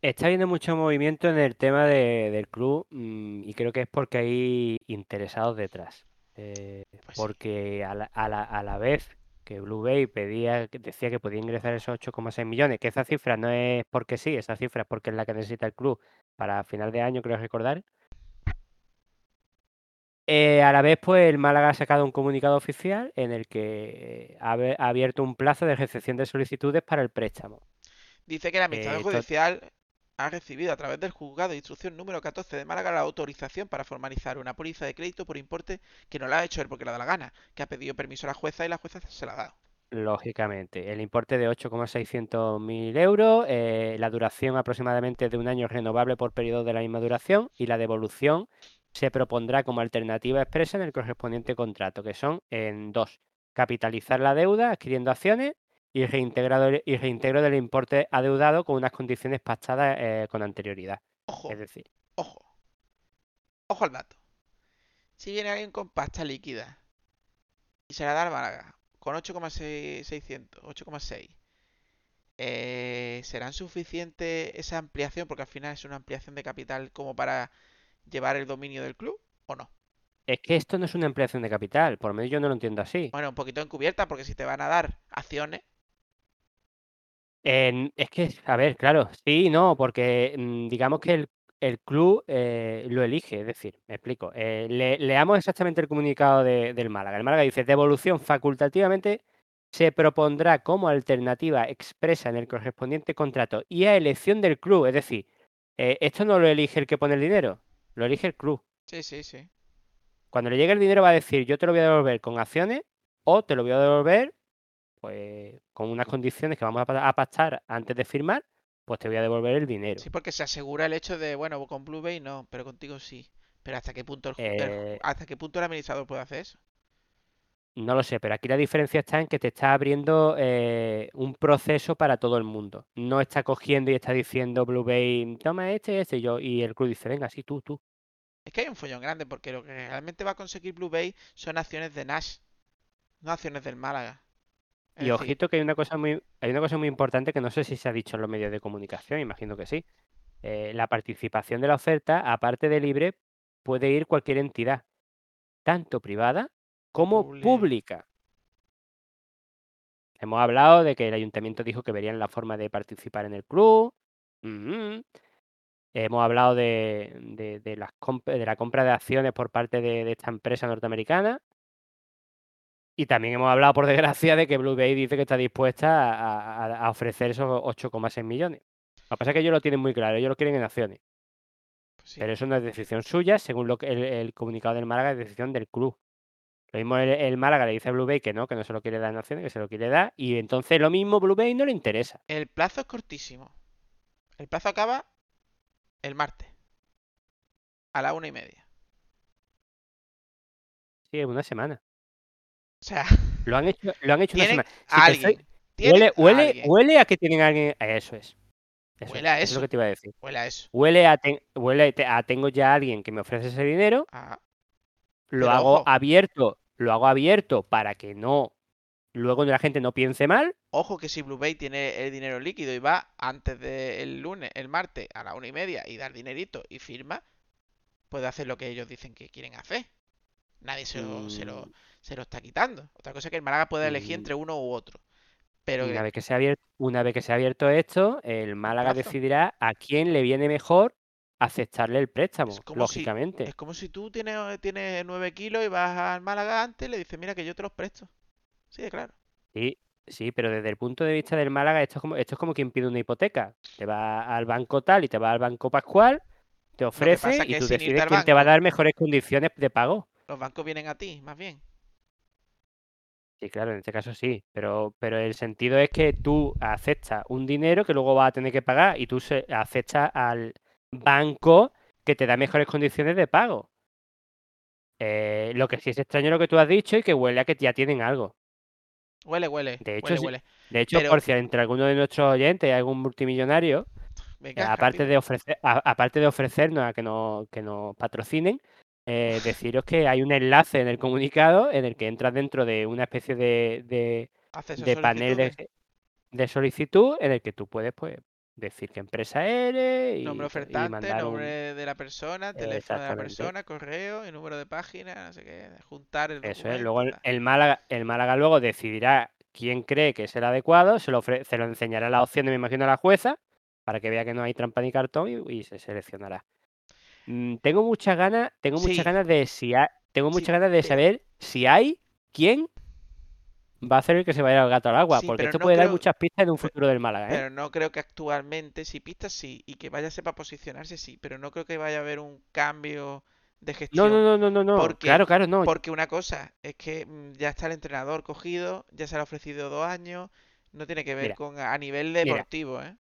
Speaker 4: Está habiendo mucho movimiento en el tema de- del club mm, y creo que es porque hay interesados detrás. Eh,
Speaker 3: Pues sí.
Speaker 4: porque a la, a la- a la vez que Blue Bay pedía, decía que podía ingresar esos 8,6 millones, que esa cifra no es porque sí, esa cifra es porque es la que necesita el club para final de año, creo recordar. Eh, a la vez, pues el Málaga ha sacado un comunicado oficial en el que ha abierto un plazo de recepción de solicitudes para el préstamo.
Speaker 3: Dice que el administrador
Speaker 4: Eh,
Speaker 3: judicial ha recibido a través del juzgado de instrucción número 14 de Málaga la autorización para formalizar una póliza de crédito por importe que no la ha hecho él porque le da la gana, que ha pedido permiso a la jueza y la jueza se la ha dado.
Speaker 4: Lógicamente, el importe de 8,600 mil euros, eh, la duración aproximadamente de un año renovable por periodo de la misma duración y la devolución se propondrá como alternativa expresa en el correspondiente contrato, que son en dos, capitalizar la deuda adquiriendo acciones y reintegrado y reintegro del importe adeudado con unas condiciones pactadas eh, con anterioridad.
Speaker 3: Ojo,
Speaker 4: Es decir,
Speaker 3: ojo. Ojo al dato. Si viene alguien con pasta líquida y se la da al Málaga con 8,600, 8,6, eh, ¿serán suficiente esa ampliación? Porque al final es una ampliación de capital como para llevar el dominio del club o no.
Speaker 4: es que esto no es una ampliación de capital, por lo menos yo no lo entiendo así.
Speaker 3: Bueno, un poquito encubierta porque si te van a dar acciones,
Speaker 4: Es que, a ver, claro, sí no, porque mm, digamos que el, el club eh, lo elige, es decir, me explico. eh, le- leamos exactamente el comunicado de- del Málaga. El Málaga dice, devolución facultativamente se propondrá como alternativa expresa en el correspondiente contrato y a elección del club, es decir, eh, esto no lo elige el que pone el dinero, lo elige el club.
Speaker 3: sí, sí, sí.
Speaker 4: Cuando le llegue el dinero va a decir, yo te lo voy a devolver con acciones o te lo voy a devolver pues con unas condiciones que vamos a pa- a pactar antes de firmar, pues te voy a devolver el dinero.
Speaker 3: Sí, porque se asegura el hecho de, bueno, con Blue Bay no, pero contigo sí. Pero ¿hasta qué punto el,
Speaker 4: Eh,
Speaker 3: hasta qué punto el administrador puede hacer eso?
Speaker 4: No lo sé, pero aquí la diferencia está en que te está abriendo eh, un proceso para todo el mundo. No está cogiendo y está diciendo Blue Bay, toma este, este y yo, y el club dice, venga, sí, tú, tú.
Speaker 3: Es que hay un follón grande porque lo que realmente va a conseguir Blue Bay son acciones de Nash, no acciones del Málaga. Es
Speaker 4: Y ojito que hay una cosa muy, hay una cosa muy importante que no sé si se ha dicho en los medios de comunicación, imagino que sí. Eh, la participación de la oferta, aparte de libre, puede ir cualquier entidad, tanto privada como pública. Hemos hablado de que el ayuntamiento dijo que verían la forma de participar en el club. Hemos hablado de, de- de las de la compra de acciones por parte de esta empresa norteamericana. Y también hemos hablado, por desgracia, de que Blue Bay dice que está dispuesta a, a- a ofrecer esos 8,6 millones. Lo que pasa es que ellos lo tienen muy claro, ellos lo quieren en acciones.
Speaker 3: pues sí.
Speaker 4: Pero eso no es decisión suya, según lo que el, el comunicado del Málaga, es decisión del club. Lo mismo el, el Málaga le dice a Blue Bay que no, que no se lo quiere dar en acciones, que se lo quiere dar. Y entonces lo mismo Blue Bay no le interesa.
Speaker 3: El plazo es cortísimo. El plazo acaba el martes. A la una y media.
Speaker 4: Sí, es una semana.
Speaker 3: O sea,
Speaker 4: Lo han hecho, lo han hecho una semana. Si
Speaker 3: alguien. tienen
Speaker 4: huele,
Speaker 3: a
Speaker 4: huele,
Speaker 3: alguien.
Speaker 4: huele a que tienen a alguien. Eso es. Eso
Speaker 3: Huele a
Speaker 4: es, es
Speaker 3: eso.
Speaker 4: lo que te iba a decir.
Speaker 3: Huele a eso.
Speaker 4: Huele a, ten- huele a tengo ya a alguien que me ofrece ese dinero,
Speaker 3: Ah,
Speaker 4: lo
Speaker 3: Pero
Speaker 4: hago
Speaker 3: ojo.
Speaker 4: abierto, lo hago abierto para que no, luego la gente no piense mal.
Speaker 3: Ojo que si Blue Bay tiene el dinero líquido y va antes del lunes, el martes, a la una y media y dar dinerito y firma, puede hacer lo que ellos dicen que quieren hacer. Nadie se lo, se lo,
Speaker 4: Mm,
Speaker 3: se lo está quitando. Otra cosa es que el Málaga puede elegir
Speaker 4: Mm.
Speaker 3: entre uno u otro. Pero
Speaker 4: Una
Speaker 3: que-
Speaker 4: vez que se ha abierto, una vez que se ha abierto esto, el Málaga decidirá a quién le viene mejor aceptarle el préstamo,
Speaker 3: si,
Speaker 4: lógicamente.
Speaker 3: es como si tú tienes, tienes 9 kilos y vas al Málaga antes y le dices, mira que yo te los presto. Sí, de claro.
Speaker 4: Sí, sí, pero desde el punto de vista del Málaga, esto es como, esto es como quien pide una hipoteca. Te va al banco tal y te va al banco Pascual, te ofrece y tú decides quién te va a dar mejores condiciones de pago.
Speaker 3: Los bancos vienen a ti, más bien.
Speaker 4: Sí, claro, en este caso sí, pero, pero el sentido es que tú aceptas un dinero que luego vas a tener que pagar y tú se, aceptas al banco que te da mejores condiciones de pago. Eh, lo que sí es extraño lo que tú has dicho y que huele a que ya tienen algo.
Speaker 3: Huele, huele.
Speaker 4: De hecho,
Speaker 3: huele, huele.
Speaker 4: De hecho,
Speaker 3: Pero-
Speaker 4: por si entre alguno de nuestros oyentes hay algún multimillonario, eh,
Speaker 3: Venga,
Speaker 4: aparte
Speaker 3: rápido.
Speaker 4: de ofrecer, a- aparte de ofrecernos a que nos, que nos patrocinen, eh, deciros que hay un enlace en el comunicado en el que entras dentro de una especie de, de, panel de, solicitud en el que tú puedes pues decir qué empresa eres y,
Speaker 3: Nombre
Speaker 4: y
Speaker 3: ofertante,
Speaker 4: un...
Speaker 3: nombre de la persona, teléfono de la persona, correo y número de página, no sé qué, juntar el
Speaker 4: Eso es. Luego el, el Málaga, el Málaga luego decidirá quién cree que es el adecuado, se lo, ofre- se lo enseñará la opción, me imagino, a la jueza, para que vea que no hay trampa ni cartón y, y se seleccionará. Mm, tengo muchas ganas, tengo
Speaker 3: Sí.
Speaker 4: muchas ganas de si ha- tengo
Speaker 3: Sí,
Speaker 4: muchas ganas de saber si hay quién va a hacer el que se vaya al gato al agua,
Speaker 3: Sí,
Speaker 4: porque esto
Speaker 3: no
Speaker 4: puede dar
Speaker 3: creo-
Speaker 4: muchas pistas en un futuro del Málaga, ¿eh?
Speaker 3: Pero no creo que actualmente, si pistas sí, y que vaya a sepa posicionarse sí, pero no creo que vaya a haber un cambio de gestión.
Speaker 4: no, no, no, no, no.
Speaker 3: porque-
Speaker 4: Claro, claro, no.
Speaker 3: Porque una cosa es que mm, ya está el entrenador cogido, ya se le ha ofrecido dos años, no tiene que ver
Speaker 4: Mira,
Speaker 3: con a nivel
Speaker 4: mira.
Speaker 3: deportivo, ¿eh?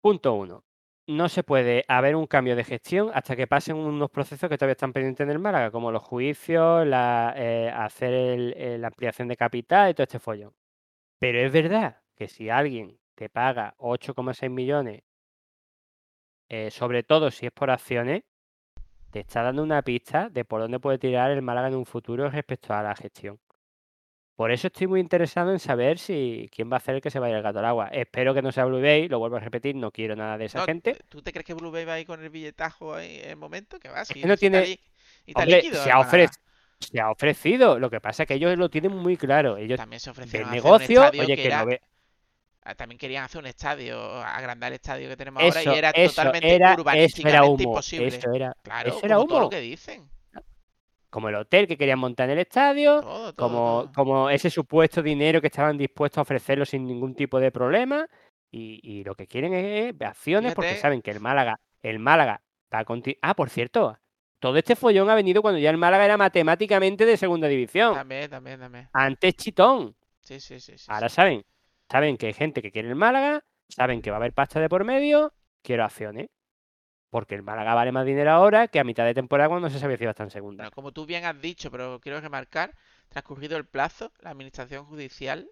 Speaker 4: Punto uno. No se puede haber un cambio de gestión hasta que pasen unos procesos que todavía están pendientes en el Málaga, como los juicios, la, eh, hacer el- el- la ampliación de capital y todo este follón. Pero es verdad que si alguien te paga 8,6 millones, eh, sobre todo si es por acciones, te está dando una pista de por dónde puede tirar el Málaga en un futuro respecto a la gestión. Por eso estoy muy interesado en saber si quién va a hacer el que se vaya el gato al agua. Espero que no sea Blue Bay, lo vuelvo a repetir, no quiero nada de esa
Speaker 3: No,
Speaker 4: gente.
Speaker 3: ¿Tú te crees que Blue Bay va a ir con el billetajo ahí en el momento? Que va, si
Speaker 4: no
Speaker 3: si
Speaker 4: tiene-
Speaker 3: li- y está
Speaker 4: Hombre,
Speaker 3: líquido
Speaker 4: se ha,
Speaker 3: Málaga.
Speaker 4: ofrec- se ha ofrecido. Lo que pasa es que ellos lo tienen muy claro. Ellos
Speaker 3: También se ofrecieron un
Speaker 4: negocio,
Speaker 3: estadio
Speaker 4: oye,
Speaker 3: que
Speaker 4: que
Speaker 3: era-
Speaker 4: no ve.
Speaker 3: También querían hacer un estadio, agrandar el estadio que tenemos ahora y era
Speaker 4: eso
Speaker 3: totalmente
Speaker 4: era, eso era
Speaker 3: urbanísticamente
Speaker 4: humo.
Speaker 3: imposible.
Speaker 4: Eso era,
Speaker 3: Claro,
Speaker 4: eso era
Speaker 3: como todo lo
Speaker 4: humo.
Speaker 3: que dicen.
Speaker 4: Como el hotel que querían montar en el estadio,
Speaker 3: Todo, todo,
Speaker 4: como,
Speaker 3: todo.
Speaker 4: como ese supuesto dinero que estaban dispuestos a ofrecerlo sin ningún tipo de problema. Y, y lo que quieren es acciones porque saben que el Málaga, el Málaga a continuar. Ah, por cierto, todo este follón ha venido cuando ya el Málaga era matemáticamente de segunda división.
Speaker 3: También, también, también.
Speaker 4: Antes Chitón.
Speaker 3: Sí, sí, sí. sí,
Speaker 4: Ahora
Speaker 3: sí.
Speaker 4: saben, saben que hay gente que quiere el Málaga, saben que va a haber pasta de por medio, quiero acciones. Porque el Málaga vale más dinero ahora que a mitad de temporada cuando no se sabía si iba a estar en segunda.
Speaker 3: Bueno, como tú bien has dicho, pero quiero remarcar, transcurrido el plazo, la Administración Judicial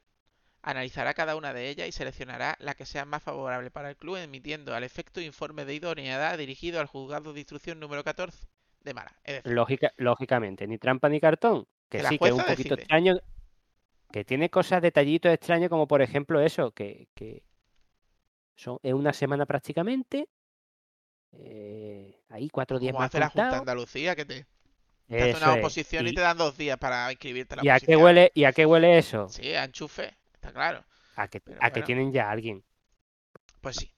Speaker 3: analizará cada una de ellas y seleccionará la que sea más favorable para el club, emitiendo al efecto informe de idoneidad dirigido al juzgado de instrucción número 14 de Málaga. Es decir,
Speaker 4: Lógica, lógicamente, ni trampa ni cartón. Que sí, que es un poquito
Speaker 3: decide.
Speaker 4: extraño. Que tiene cosas, detallitos extraños, como por ejemplo eso, que, que son, es una semana prácticamente. Eh, ahí cuatro días más
Speaker 3: hace la Junta. Andalucía, que te, te una oposición y...
Speaker 4: Y-
Speaker 3: te dan dos días para inscribirte a la
Speaker 4: ¿Y a qué huele, y a qué huele eso?
Speaker 3: Sí, a enchufe, está claro.
Speaker 4: A que,
Speaker 3: Pero
Speaker 4: a que tienen ya a alguien.
Speaker 3: Pues sí.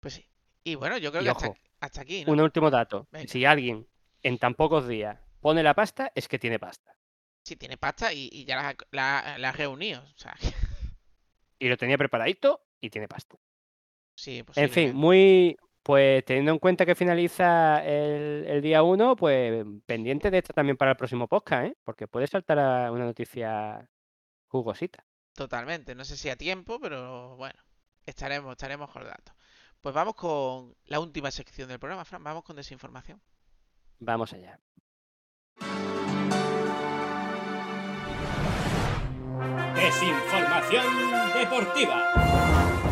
Speaker 3: Pues sí. Y bueno, yo creo
Speaker 4: Y
Speaker 3: que hasta,
Speaker 4: ojo,
Speaker 3: hasta aquí, ¿no?
Speaker 4: Un último dato.
Speaker 3: Venga.
Speaker 4: Si alguien en tan pocos días pone la pasta, es que tiene pasta.
Speaker 3: Sí, tiene pasta y, y ya la, la, la ha reunido. O sea,
Speaker 4: Y lo tenía preparadito y tiene pasta.
Speaker 3: sí,
Speaker 4: En fin, muy. Pues teniendo en cuenta que finaliza el, el día 1, pues pendiente de esto también para el próximo podcast, ¿eh? Porque puede saltar a una noticia jugosita.
Speaker 3: Totalmente. No sé si a tiempo, pero bueno, estaremos, estaremos con datos. Pues vamos con la última sección del programa, Fran. Vamos con desinformación.
Speaker 4: Vamos allá.
Speaker 7: Desinformación deportiva.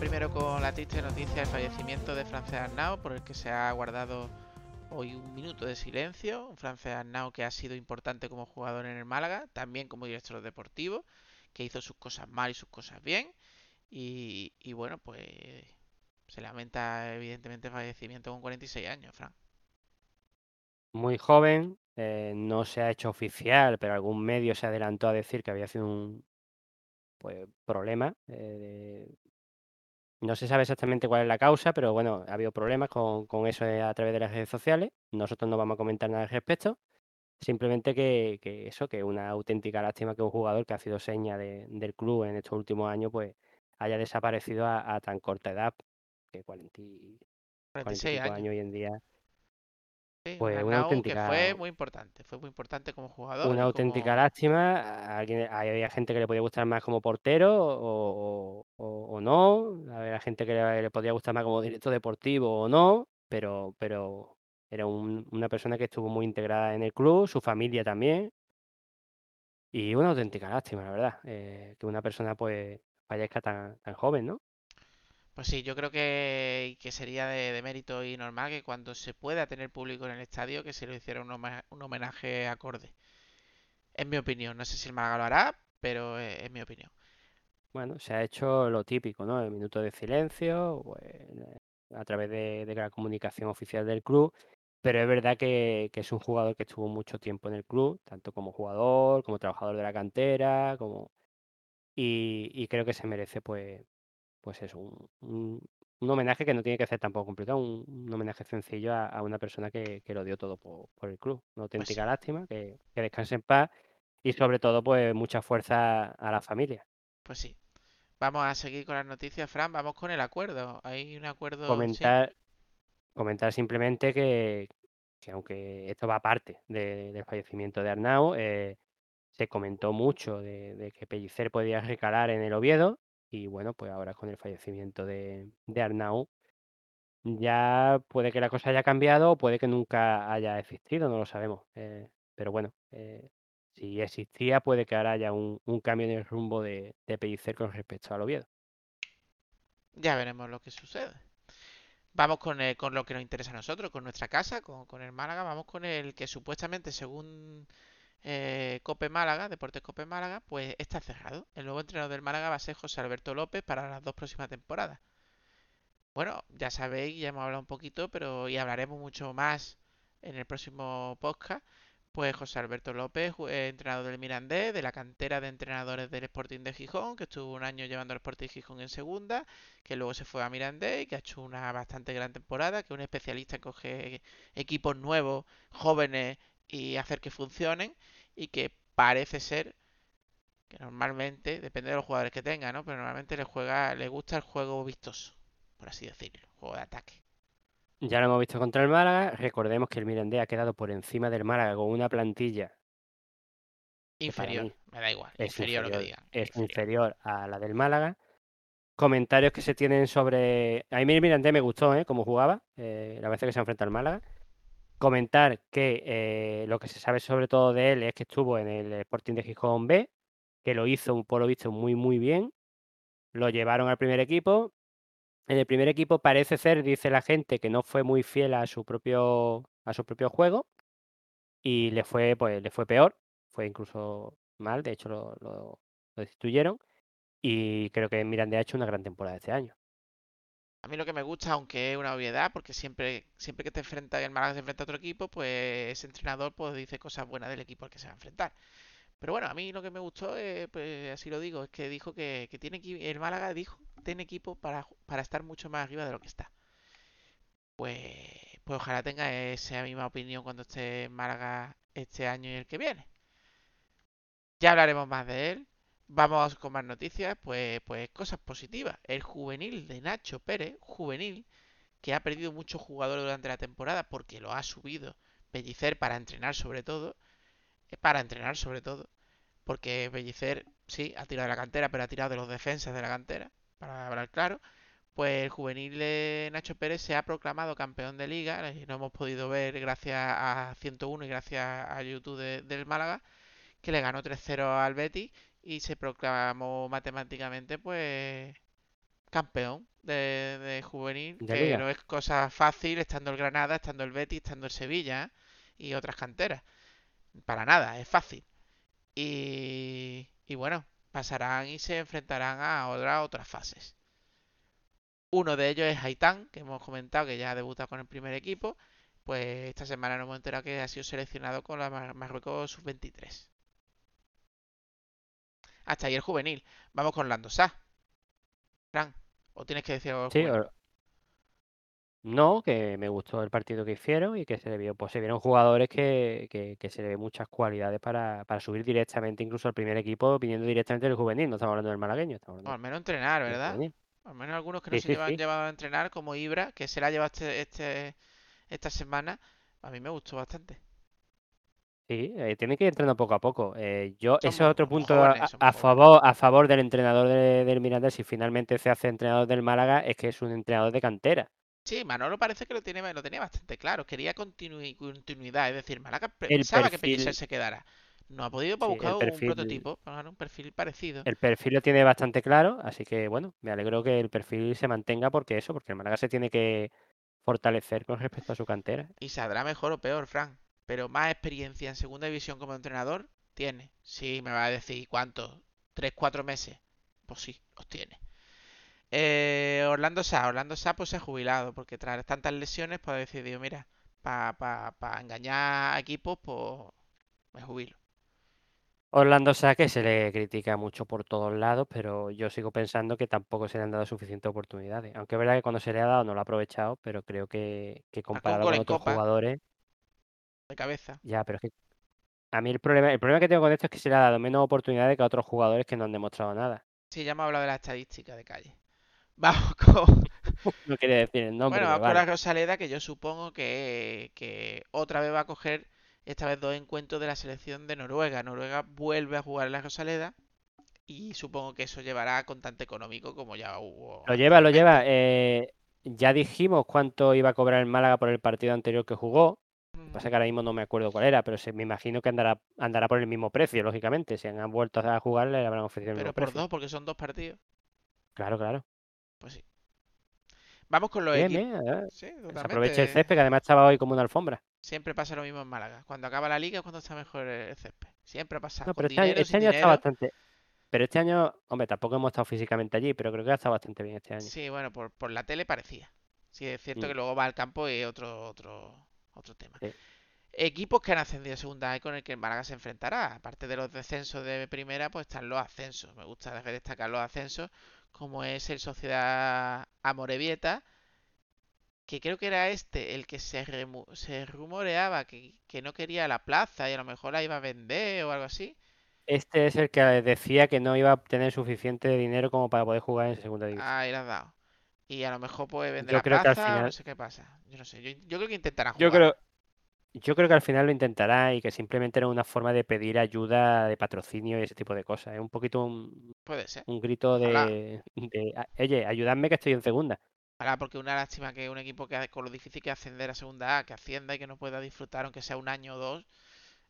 Speaker 3: Primero con la triste noticia del fallecimiento de Francés Arnau, por el que se ha guardado hoy un minuto de silencio. Un Francés Arnau que ha sido importante como jugador en el Málaga, también como director deportivo, que hizo sus cosas mal y sus cosas bien. Y, bueno, pues se lamenta evidentemente el fallecimiento con 46 años, Fran.
Speaker 4: Muy joven, eh, no se ha hecho oficial, pero algún medio se adelantó a decir que había sido un pues, problema. eh, No se sabe exactamente cuál es la causa, pero bueno, ha habido problemas con, con eso eh, a través de las redes sociales. Nosotros no vamos a comentar nada al respecto. Simplemente que, que eso, que una auténtica lástima que un jugador que ha sido seña de- del club en estos últimos años, pues haya desaparecido a, a tan corta edad, que 40, y-
Speaker 3: 46
Speaker 4: 45
Speaker 3: años.
Speaker 4: años hoy en día.
Speaker 3: Sí,
Speaker 4: Pues una
Speaker 3: Arnau que
Speaker 4: auténtica-
Speaker 3: fue muy importante, fue muy importante como jugador.
Speaker 4: Una auténtica
Speaker 3: como-
Speaker 4: lástima. alguien- había gente que le podía gustar más como portero o, o- o- o no. Había gente que le, le podía gustar más como director deportivo o no. Pero, pero era un- una persona que estuvo muy integrada en el club, su familia también. Y una auténtica lástima, la verdad. eh, que una persona pues fallezca tan, tan joven, ¿no?
Speaker 3: Pues sí, yo creo que, que sería de, de mérito y normal que cuando se pueda tener público en el estadio, que se le hiciera un, homenaje acorde. Es mi opinión, no sé si el Málaga lo hará, pero es, mi opinión.
Speaker 4: Bueno, se ha hecho lo típico, ¿no? El minuto de silencio, pues, a través de, de la comunicación oficial del club, pero es verdad que, que es un jugador que estuvo mucho tiempo en el club, tanto como jugador, como trabajador de la cantera, como y, y creo que se merece, pues, pues eso, un, un- un homenaje que no tiene que ser tampoco complicado, un, un homenaje sencillo a, a una persona que, que lo dio todo por, por el club. Una auténtica
Speaker 3: sí.
Speaker 4: lástima, que, que descanse en paz y sobre todo, pues, mucha fuerza a la familia.
Speaker 3: Pues sí. Vamos a seguir con las noticias, Fran. Vamos con el acuerdo. Hay un acuerdo. sí.
Speaker 4: comentar, comentar simplemente que, que aunque esto va aparte de- del fallecimiento de Arnau, eh, se comentó mucho de, de que Pellicer podía recalar en el Oviedo y bueno, pues ahora con el fallecimiento de, de Arnau ya puede que la cosa haya cambiado o puede que nunca haya existido, no lo sabemos. eh, pero bueno, eh, si existía puede que ahora haya un, cambio en el rumbo de, de Pellicer con respecto al Oviedo.
Speaker 3: Ya veremos lo que sucede. Vamos con, el- con lo que nos interesa a nosotros, con nuestra casa, con el Málaga. Vamos con el que supuestamente, según eh, Cope Málaga, Deportes Cope Málaga, pues está cerrado. El nuevo entrenador del Málaga va a ser José Alberto López para las dos próximas temporadas. Bueno, ya sabéis, ya hemos hablado un poquito, pero y hablaremos mucho más en el próximo podcast. Pues José Alberto López, eh, entrenador del Mirandés, de la cantera de entrenadores del Sporting de Gijón, que estuvo un año llevando al Sporting de Gijón en segunda, que luego se fue a Mirandés y que ha hecho una bastante gran temporada, que es un especialista en coger equipos nuevos, jóvenes y hacer que funcionen, y que parece ser que normalmente, depende de los jugadores que tenga, ¿no? Pero normalmente le juega, le gusta el juego vistoso, por así decirlo, juego de ataque.
Speaker 4: Ya lo hemos visto contra el Málaga. Recordemos que el Mirandés ha quedado por encima del Málaga con una plantilla
Speaker 3: Inferior,
Speaker 4: mí
Speaker 3: me da igual,
Speaker 4: es
Speaker 3: inferior, lo que digan.
Speaker 4: es
Speaker 3: inferior.
Speaker 4: inferior a la del Málaga. Comentarios que se tienen sobre. A mí el Mirandés me gustó, ¿eh? Cómo jugaba, eh, la vez que se enfrenta al Málaga. Comentar que eh, lo que se sabe sobre todo de él es que estuvo en el Sporting de Gijón B, que lo hizo por lo visto muy, muy bien. Lo llevaron al primer equipo. En el primer equipo parece ser, dice la gente, que no fue muy fiel a su propio, a su propio juego y le fue, pues, le fue peor, fue incluso mal, de hecho lo, lo- lo destituyeron y creo que Mirandés ha hecho una gran temporada este año.
Speaker 3: A mí lo que me gusta, aunque es una obviedad, porque siempre, siempre que te enfrenta el Málaga se enfrenta a otro equipo, pues ese entrenador pues dice cosas buenas del equipo al que se va a enfrentar. Pero bueno, a mí lo que me gustó, eh, pues así lo digo, es que dijo que, tiene el Málaga dijo tiene equipo para, para estar mucho más arriba de lo que está. Pues, pues ojalá tenga esa misma opinión cuando esté en Málaga este año y el que viene. Ya hablaremos más de él. Vamos con más noticias, pues, pues cosas positivas. El juvenil de Nacho Pérez, juvenil, que ha perdido muchos jugadores durante la temporada porque lo ha subido Pellicer para entrenar sobre todo. eh, Para entrenar sobre todo. Porque Pellicer, sí, ha tirado de la cantera, pero ha tirado de los defensas de la cantera, para hablar claro. Pues el juvenil de Nacho Pérez se ha proclamado campeón de liga, y lo hemos podido ver gracias a 101 y gracias a YouTube de- del Málaga, que le ganó 3-0 al Betis y se proclamó matemáticamente pues campeón de, de juvenil,
Speaker 4: De
Speaker 3: que no es cosa fácil estando el Granada, estando el Betis, estando el Sevilla y otras canteras. Para nada, es fácil. Y, y bueno, pasarán y se enfrentarán a otra- otras fases. Uno de ellos es Haitán, que hemos comentado que ya ha debutado con el primer equipo. Pues esta semana nos hemos enterado que ha sido seleccionado con la Mar- Marruecos sub-23. Hasta ahí el juvenil. Vamos con Lando Sá. Fran, ¿o tienes que decir algo
Speaker 4: Sí, o- no, que me gustó el partido que hicieron y que se le vio, pues se vieron jugadores que, que, que se le ven muchas cualidades para, para subir directamente incluso al primer equipo, viniendo directamente del juvenil. No estamos hablando del malagueño, estamos
Speaker 3: O al menos entrenar, ¿verdad? Al menos algunos que no
Speaker 4: Sí,
Speaker 3: se
Speaker 4: sí,
Speaker 3: llevan
Speaker 4: sí.
Speaker 3: llevado a entrenar, como Ibra, que se la ha llevado este, este, esta semana. A mí me gustó bastante.
Speaker 4: Sí, eh, tiene que ir entrando poco a poco. Eh, yo,
Speaker 3: Son
Speaker 4: ese es otro punto
Speaker 3: jóvenes,
Speaker 4: a, favor, a favor del entrenador de- del Mirandés, si finalmente se hace entrenador del Málaga, es que es un entrenador de cantera.
Speaker 3: Sí, Manolo parece que lo tiene, lo tenía bastante claro. Quería continui- continuidad, es decir, Málaga pensaba que Pellicer se quedara. No ha podido para
Speaker 4: Sí, el
Speaker 3: buscar un prototipo, para un perfil parecido.
Speaker 4: El perfil lo tiene bastante claro, así que bueno, me alegro que el perfil se mantenga porque eso, porque el Málaga se tiene que fortalecer con respecto a su cantera.
Speaker 3: Y saldrá mejor o peor, Fran. Pero más experiencia en segunda división como entrenador tiene. Sí, me va a decir cuánto. ¿Tres, cuatro meses? Pues sí, los tiene. Eh, Orlando Sá, Orlando Sá pues se ha jubilado porque tras tantas lesiones pues ha decidido, mira, para pa, pa engañar a equipos pues me jubilo.
Speaker 4: Orlando Sá que se le critica mucho por todos lados, pero yo sigo pensando que tampoco se le han dado suficientes oportunidades. Aunque es verdad que cuando se le ha dado no lo ha aprovechado, pero creo que, que comparado con otros
Speaker 3: Copa.
Speaker 4: jugadores,
Speaker 3: De cabeza.
Speaker 4: ya, pero es que a mí el problema, el problema que tengo con esto es que se le ha dado menos oportunidades que a otros jugadores que no han demostrado nada.
Speaker 3: Sí, ya hemos hablado de la estadística de calle. Vamos con,
Speaker 4: no quiere decir el nombre.
Speaker 3: Bueno, vamos con la. Rosaleda, que yo supongo que, que otra vez va a coger, esta vez dos encuentros de la selección de Noruega. Noruega vuelve a jugar en la Rosaleda y supongo que eso llevará a contante económico como ya hubo.
Speaker 4: Lo lleva, lo lleva. eh, ya dijimos cuánto iba a cobrar el Málaga por el partido anterior que jugó. Pasa que ahora mismo no me acuerdo cuál era, pero se, me imagino que andará, andará por el mismo precio, lógicamente. Si han vuelto a jugar, le habrán ofrecido el
Speaker 3: Pero
Speaker 4: mismo
Speaker 3: por
Speaker 4: precio.
Speaker 3: dos, porque son dos partidos.
Speaker 4: Claro, claro.
Speaker 3: Pues sí. Vamos con los
Speaker 4: Bien,
Speaker 3: equipos.
Speaker 4: bien. Se aprovecha el césped, que además estaba hoy como una alfombra.
Speaker 3: Siempre pasa lo mismo en Málaga. Cuando acaba la liga es cuando está mejor el césped. Siempre ha pasado.
Speaker 4: No,
Speaker 3: Con
Speaker 4: pero este año, este año está bastante. Pero este año, hombre, tampoco hemos estado físicamente allí, pero creo que ha estado bastante bien este año.
Speaker 3: Sí, bueno, por, por la tele parecía. Sí, es cierto que luego va al campo y otro, otro, otro tema.
Speaker 4: Sí.
Speaker 3: Equipos que han ascendido a segunda y con el que el Málaga se enfrentará. Aparte de los descensos de primera, pues están los ascensos. Me gusta destacar los ascensos, como es el Sociedad Amorebieta, que creo que era este el que se, rumoreaba que, que no quería la plaza y a lo mejor la iba a vender o algo así.
Speaker 4: Este es el que decía que no iba a tener suficiente dinero como para poder jugar en segunda división.
Speaker 3: Ahí la has dado. Y a lo mejor puede vender
Speaker 4: Yo
Speaker 3: la
Speaker 4: creo que al
Speaker 3: o no
Speaker 4: final-
Speaker 3: sé qué pasa. Yo no sé. Yo, yo creo que intentarán
Speaker 4: Yo
Speaker 3: jugar.
Speaker 4: creo, yo creo que al final lo intentará y que simplemente era una forma de pedir ayuda de patrocinio y ese tipo de cosas. Es un poquito un,
Speaker 3: Puede ser.
Speaker 4: un grito de, de, "Ah, oye, ayudadme que estoy en segunda.
Speaker 3: Ojalá, porque una lástima que un equipo que con lo difícil que ascender a segunda A, que ascienda y que no pueda disfrutar, aunque sea un año o dos.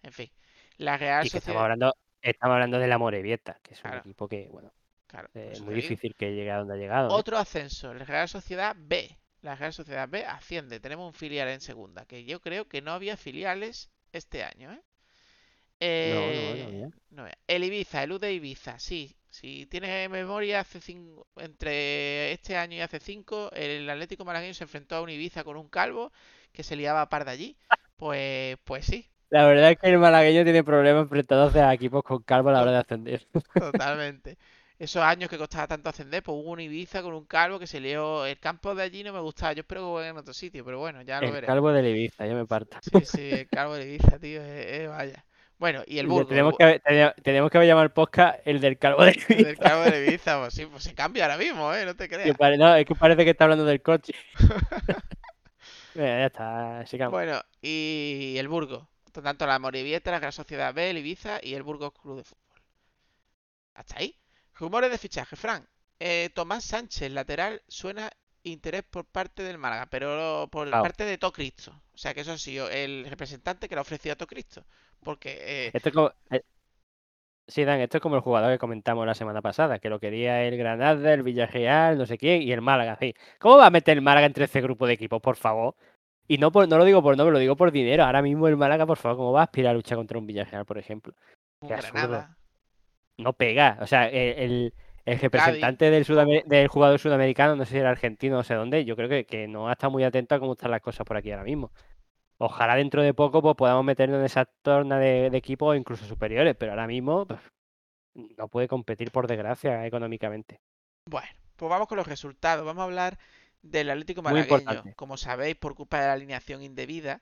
Speaker 3: En fin. La Real
Speaker 4: Y que estamos hablando, estamos hablando de la Morevieta, que es un
Speaker 3: Claro.
Speaker 4: equipo que, bueno,
Speaker 3: Claro,
Speaker 4: eh,
Speaker 3: por
Speaker 4: es
Speaker 3: eso
Speaker 4: muy difícil que llegue a donde ha llegado. ¿eh?
Speaker 3: Otro ascenso, la Real Sociedad B. La Real Sociedad B asciende. Tenemos un filial en segunda, que yo creo que no había filiales este año, ¿eh?
Speaker 4: No, no,
Speaker 3: Eh,
Speaker 4: no
Speaker 3: no había. El Ibiza, el U de Ibiza, sí. Si tienes memoria, hace cinco, entre este año y hace cinco, el Atlético Malagueño se enfrentó a un Ibiza con un calvo que se liaba a par de allí. Pues, pues sí,
Speaker 4: La verdad es que el malagueño tiene problemas enfrentándose a equipos con calvo a la hora de ascender.
Speaker 3: totalmente. Esos años que costaba tanto ascender, pues hubo un Ibiza con un calvo que se lió. El campo de allí no me gustaba. Yo espero que jueguen en otro sitio, pero bueno, ya lo
Speaker 4: El
Speaker 3: veremos.
Speaker 4: calvo del Ibiza, yo me parto.
Speaker 3: Sí, sí, el calvo de Ibiza, tío, eh, eh, vaya. Bueno, y el
Speaker 4: Le
Speaker 3: Burgos.
Speaker 4: Tenemos
Speaker 3: el
Speaker 4: que, tenemos- que haber llamado el podcast el del calvo del
Speaker 3: bu- el del
Speaker 4: Ibiza.
Speaker 3: calvo de Ibiza, pues sí, pues se cambia ahora mismo, ¿eh? No te creas.
Speaker 4: no, es que parece que está hablando del coche. Venga, ya está, sigamos.
Speaker 3: Bueno, y el Burgos. Por tanto, la Morivieta, la Real Sociedad B, el Ibiza y el Burgos Club de Fútbol. Hasta ahí. Rumores de fichaje, Fran. Eh, Tomás Sánchez, lateral, suena interés por parte del Málaga, pero por
Speaker 4: Claro.
Speaker 3: parte de Tocristo. O sea que eso ha sido el representante que le ha ofrecido a Tocristo. Porque eh,
Speaker 4: Esto es como, eh, sí, Dan, esto es como el jugador que comentamos la semana pasada, que lo quería el Granada, el Villarreal, no sé quién, y el Málaga. sí. ¿Cómo va a meter el Málaga entre ese grupo de equipos, por favor? Y no, por, no lo digo por nombre, lo digo por dinero. Ahora mismo el Málaga, por favor, ¿cómo va a aspirar a luchar contra un Villarreal, por ejemplo?
Speaker 3: un
Speaker 4: qué.
Speaker 3: Granada.
Speaker 4: No pega. O sea, el, el- representante del, del jugador sudamericano, no sé si era argentino, no sé dónde, yo creo que, que no ha estado muy atento a cómo están las cosas por aquí ahora mismo. Ojalá dentro de poco pues, podamos meternos en esa torna de, de equipos incluso superiores, pero ahora mismo pues, no puede competir por desgracia económicamente.
Speaker 3: Bueno, pues vamos con los resultados. Vamos a hablar del Atlético Malagueño. Como sabéis, por culpa de la alineación indebida,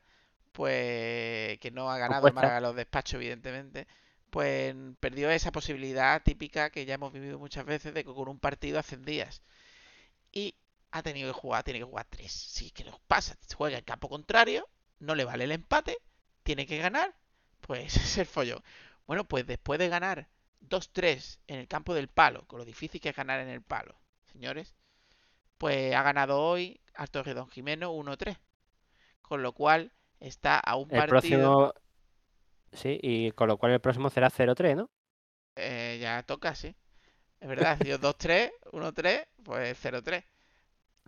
Speaker 3: pues que no ha ganado el. Málaga los despachos, evidentemente, pues perdió esa posibilidad típica que ya hemos vivido muchas veces de que con un partido días Y ha tenido que jugar, tiene que jugar tres. Sí, que nos pasa, juega en campo contrario, no le vale el empate, tiene que ganar, pues es el follón. Bueno, pues después de ganar 2-3 en el campo del palo, con lo difícil que es ganar en el palo, señores, pues ha ganado hoy Alto Redón Jimeno 1-3. Con lo cual está a un
Speaker 4: El
Speaker 3: partido.
Speaker 4: próximo. Sí, y con lo cual el próximo será 0-3, ¿no?
Speaker 3: eh, ya toca, sí. Es verdad, sido 2-3, 1-3, pues 0-3.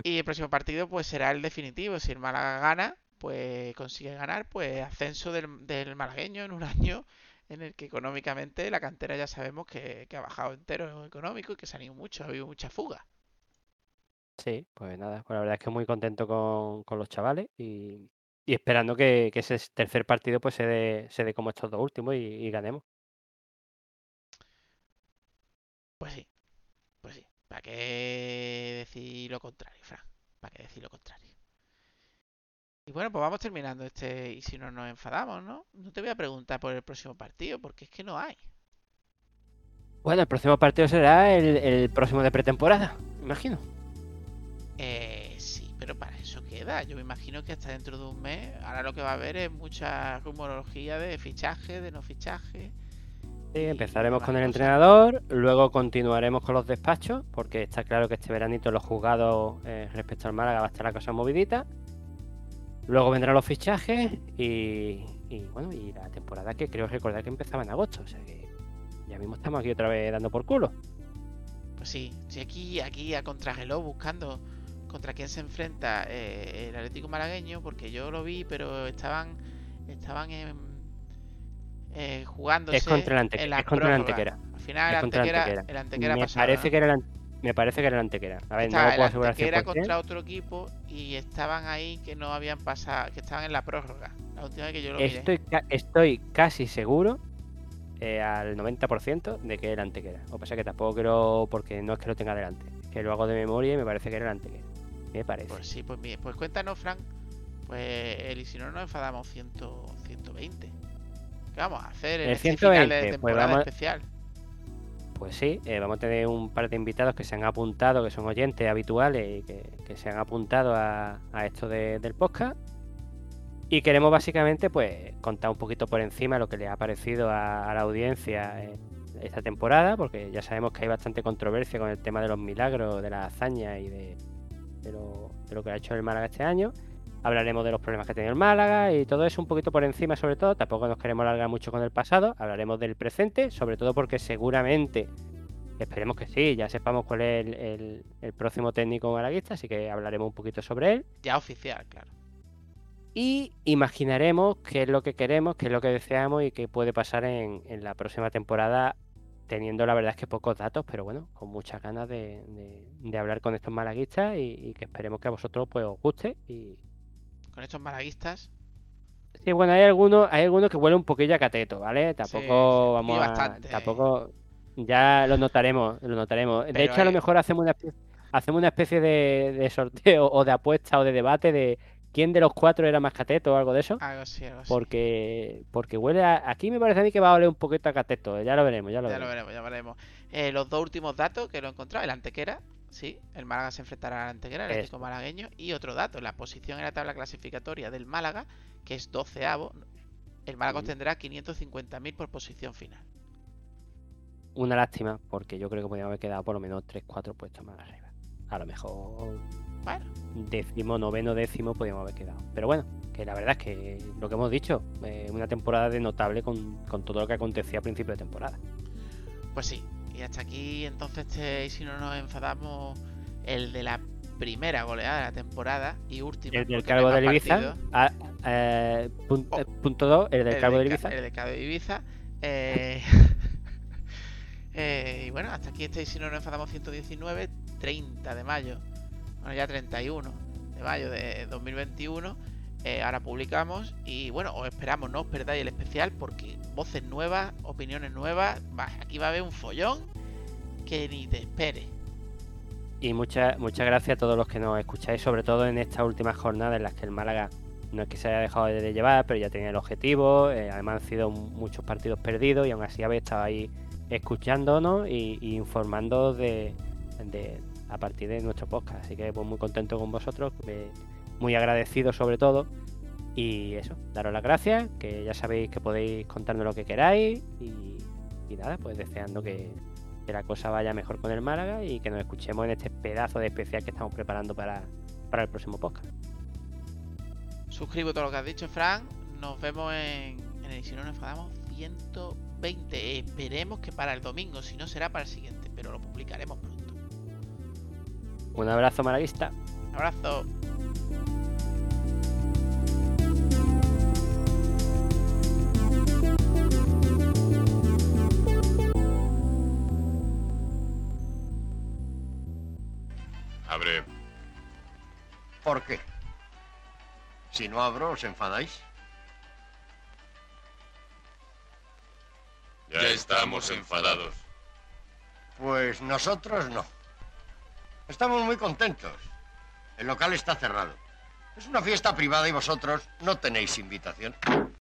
Speaker 3: Y el próximo partido pues será el definitivo. Si el Málaga gana, pues consigue ganar, pues ascenso del, del malagueño en un año en el que económicamente la cantera ya sabemos que, que ha bajado entero económico y que se ha ido mucho, ha habido mucha fuga.
Speaker 4: Sí, pues nada, pues la verdad es que muy contento con, con los chavales y, y esperando que, que ese tercer partido pues se dé, se dé como estos dos últimos y, y ganemos.
Speaker 3: Pues sí, pues sí. ¿Para qué decir lo contrario, Fran? ¿Para qué decir lo contrario? Y bueno, pues vamos terminando este. Y si no nos enfadamos, ¿no? No te voy a preguntar por el próximo partido, porque es que no hay.
Speaker 4: Bueno, el próximo partido será el, el próximo de pretemporada, imagino.
Speaker 3: Pero para eso queda. Yo me imagino que hasta dentro de un mes, ahora lo que va a haber es mucha rumorología de fichaje, de no fichaje.
Speaker 4: Sí, empezaremos con el
Speaker 3: cosas.
Speaker 4: entrenador, luego continuaremos con los despachos, porque está claro que este veranito los juzgados eh, respecto al Málaga va a estar la cosa movidita. Luego vendrán los fichajes y, y, bueno, y la temporada que creo recordar que empezaba en agosto, o sea que ya mismo estamos aquí otra vez dando por culo.
Speaker 3: Pues sí, sí, aquí, aquí a contrarreloj buscando contra quién se enfrenta eh, el Atlético Malagueño, porque yo lo vi, pero estaban estaban en, eh, jugándose
Speaker 4: Es contra el Ante-
Speaker 3: en
Speaker 4: es contra el. Antequera.
Speaker 3: Al final el Antequera,
Speaker 4: Antequera.
Speaker 3: el Antequera
Speaker 4: me,
Speaker 3: pasaba,
Speaker 4: parece
Speaker 3: ¿no?
Speaker 4: que era el, me parece que era el Antequera. A ver, no
Speaker 3: Estaba
Speaker 4: lo puedo asegurar
Speaker 3: Antequera
Speaker 4: 100%.
Speaker 3: contra otro equipo y estaban ahí que no habían pasado, que estaban en la prórroga. La última vez que yo lo miré.
Speaker 4: Estoy, ca- estoy casi seguro eh, al 90% de que era el Antequera. Que pasa que tampoco quiero, porque no es que lo tenga delante, es que lo hago de memoria y me parece que era el Antequera. Me parece.
Speaker 3: Pues sí, pues pues cuéntanos, Frank. Pues el y si no nos enfadamos 100, 120. ¿Qué vamos a hacer en
Speaker 4: El
Speaker 3: este final
Speaker 4: 120,
Speaker 3: de
Speaker 4: pues
Speaker 3: temporada
Speaker 4: vamos
Speaker 3: especial?
Speaker 4: Pues sí, eh, vamos a tener un par de invitados que se han apuntado, que son oyentes habituales y que, que se han apuntado a, a esto de- del podcast. Y queremos básicamente pues contar un poquito por encima lo que le ha parecido a, a la audiencia eh, esta temporada, porque ya sabemos que hay bastante controversia con el tema de los milagros, de las hazañas y de, de lo, de lo que ha hecho el Málaga este año. Hablaremos de los problemas que ha tenido el Málaga y todo eso un poquito por encima sobre todo. Tampoco nos queremos alargar mucho con el pasado. Hablaremos del presente, sobre todo porque seguramente, esperemos que sí, ya sepamos cuál es el, el- el próximo técnico malaguista, así que hablaremos un poquito sobre él.
Speaker 3: Ya oficial, claro.
Speaker 4: Y imaginaremos qué es lo que queremos, qué es lo que deseamos y qué puede pasar en, en la próxima temporada, teniendo la verdad es que pocos datos, pero bueno, con muchas ganas de, de- de hablar con estos malaguistas y, y que esperemos que a vosotros pues os guste y,
Speaker 3: Con estos malaguistas.
Speaker 4: Sí, bueno, hay algunos, hay algunos que huelen un poquillo a cateto, ¿vale? Tampoco
Speaker 3: sí,
Speaker 4: vamos a, tampoco, ya lo notaremos, lo notaremos. De hecho, a lo mejor hacemos una especie, hacemos una especie de, de sorteo o de apuesta o de debate de quién de los cuatro era más cateto o algo de eso,
Speaker 3: Algo así, algo así.
Speaker 4: porque, porque huele a, aquí me parece a mí que va a oler un poquito a cateto, ya lo veremos, ya lo
Speaker 3: Ya lo
Speaker 4: veremos.
Speaker 3: veremos, ya veremos. Eh, los dos últimos datos que lo he encontrado, el Antequera, sí, el Málaga se enfrentará al Antequera, el Atlético
Speaker 4: Eso.
Speaker 3: Malagueño, y otro dato, la posición en la tabla clasificatoria del Málaga, que es doceavo, el Málaga obtendrá 550.000 por posición final.
Speaker 4: Una lástima, porque yo creo que podríamos haber quedado por lo menos 3-4 puestos más arriba. A lo mejor
Speaker 3: Bueno,
Speaker 4: décimo, noveno, décimo podríamos haber quedado. Pero bueno, que la verdad es que lo que hemos dicho, eh, una temporada de notable con, con todo lo que acontecía a principio de temporada.
Speaker 3: pues sí. Y hasta aquí entonces este, y si no nos enfadamos, el de la primera goleada de la temporada y última.
Speaker 4: El del
Speaker 3: hay
Speaker 4: de Ibiza,
Speaker 3: partidos.
Speaker 4: a- eh, pun-
Speaker 3: Oh.
Speaker 4: eh, punto 2, el del
Speaker 3: el
Speaker 4: Calvo
Speaker 3: de
Speaker 4: Ibiza.
Speaker 3: El de Cabo de Ibiza. Eh, y bueno, hasta aquí este, si no nos enfadamos 119, 30 de mayo. Bueno, ya 31 de mayo de 2021. eh, ahora publicamos y bueno, os esperamos, no os perdáis el especial porque voces nuevas, opiniones nuevas. Va, aquí va a haber un follón que ni te espere.
Speaker 4: Y muchas muchas gracias a todos los que nos escucháis, sobre todo en estas últimas jornadas en las que el Málaga no es que se haya dejado de llevar, pero ya tenía el objetivo. eh, además han sido muchos partidos perdidos y aún así habéis estado ahí escuchándonos y, y informando de, de- a partir de nuestro podcast. Así que pues muy contento con vosotros, muy agradecido sobre todo. Y eso, daros las gracias, que ya sabéis que podéis contarnos lo que queráis y, nada, pues deseando que, la cosa vaya mejor con el Málaga y que nos escuchemos en este pedazo de especial que estamos preparando para, para el próximo podcast.
Speaker 3: Suscribo todo lo que has dicho, Frank. Nos vemos en, en el si no nos enfadamos 120. Esperemos que para el domingo, si no será para el siguiente, pero lo publicaremos pronto.
Speaker 4: Un abrazo malaguista.
Speaker 3: Un abrazo.
Speaker 1: Abre.
Speaker 8: ¿Por qué? Si no abro, ¿os enfadáis?
Speaker 1: Ya estamos enfadados.
Speaker 8: Pues nosotros no. Estamos muy contentos. El local está cerrado. Es una fiesta privada y vosotros no tenéis invitación.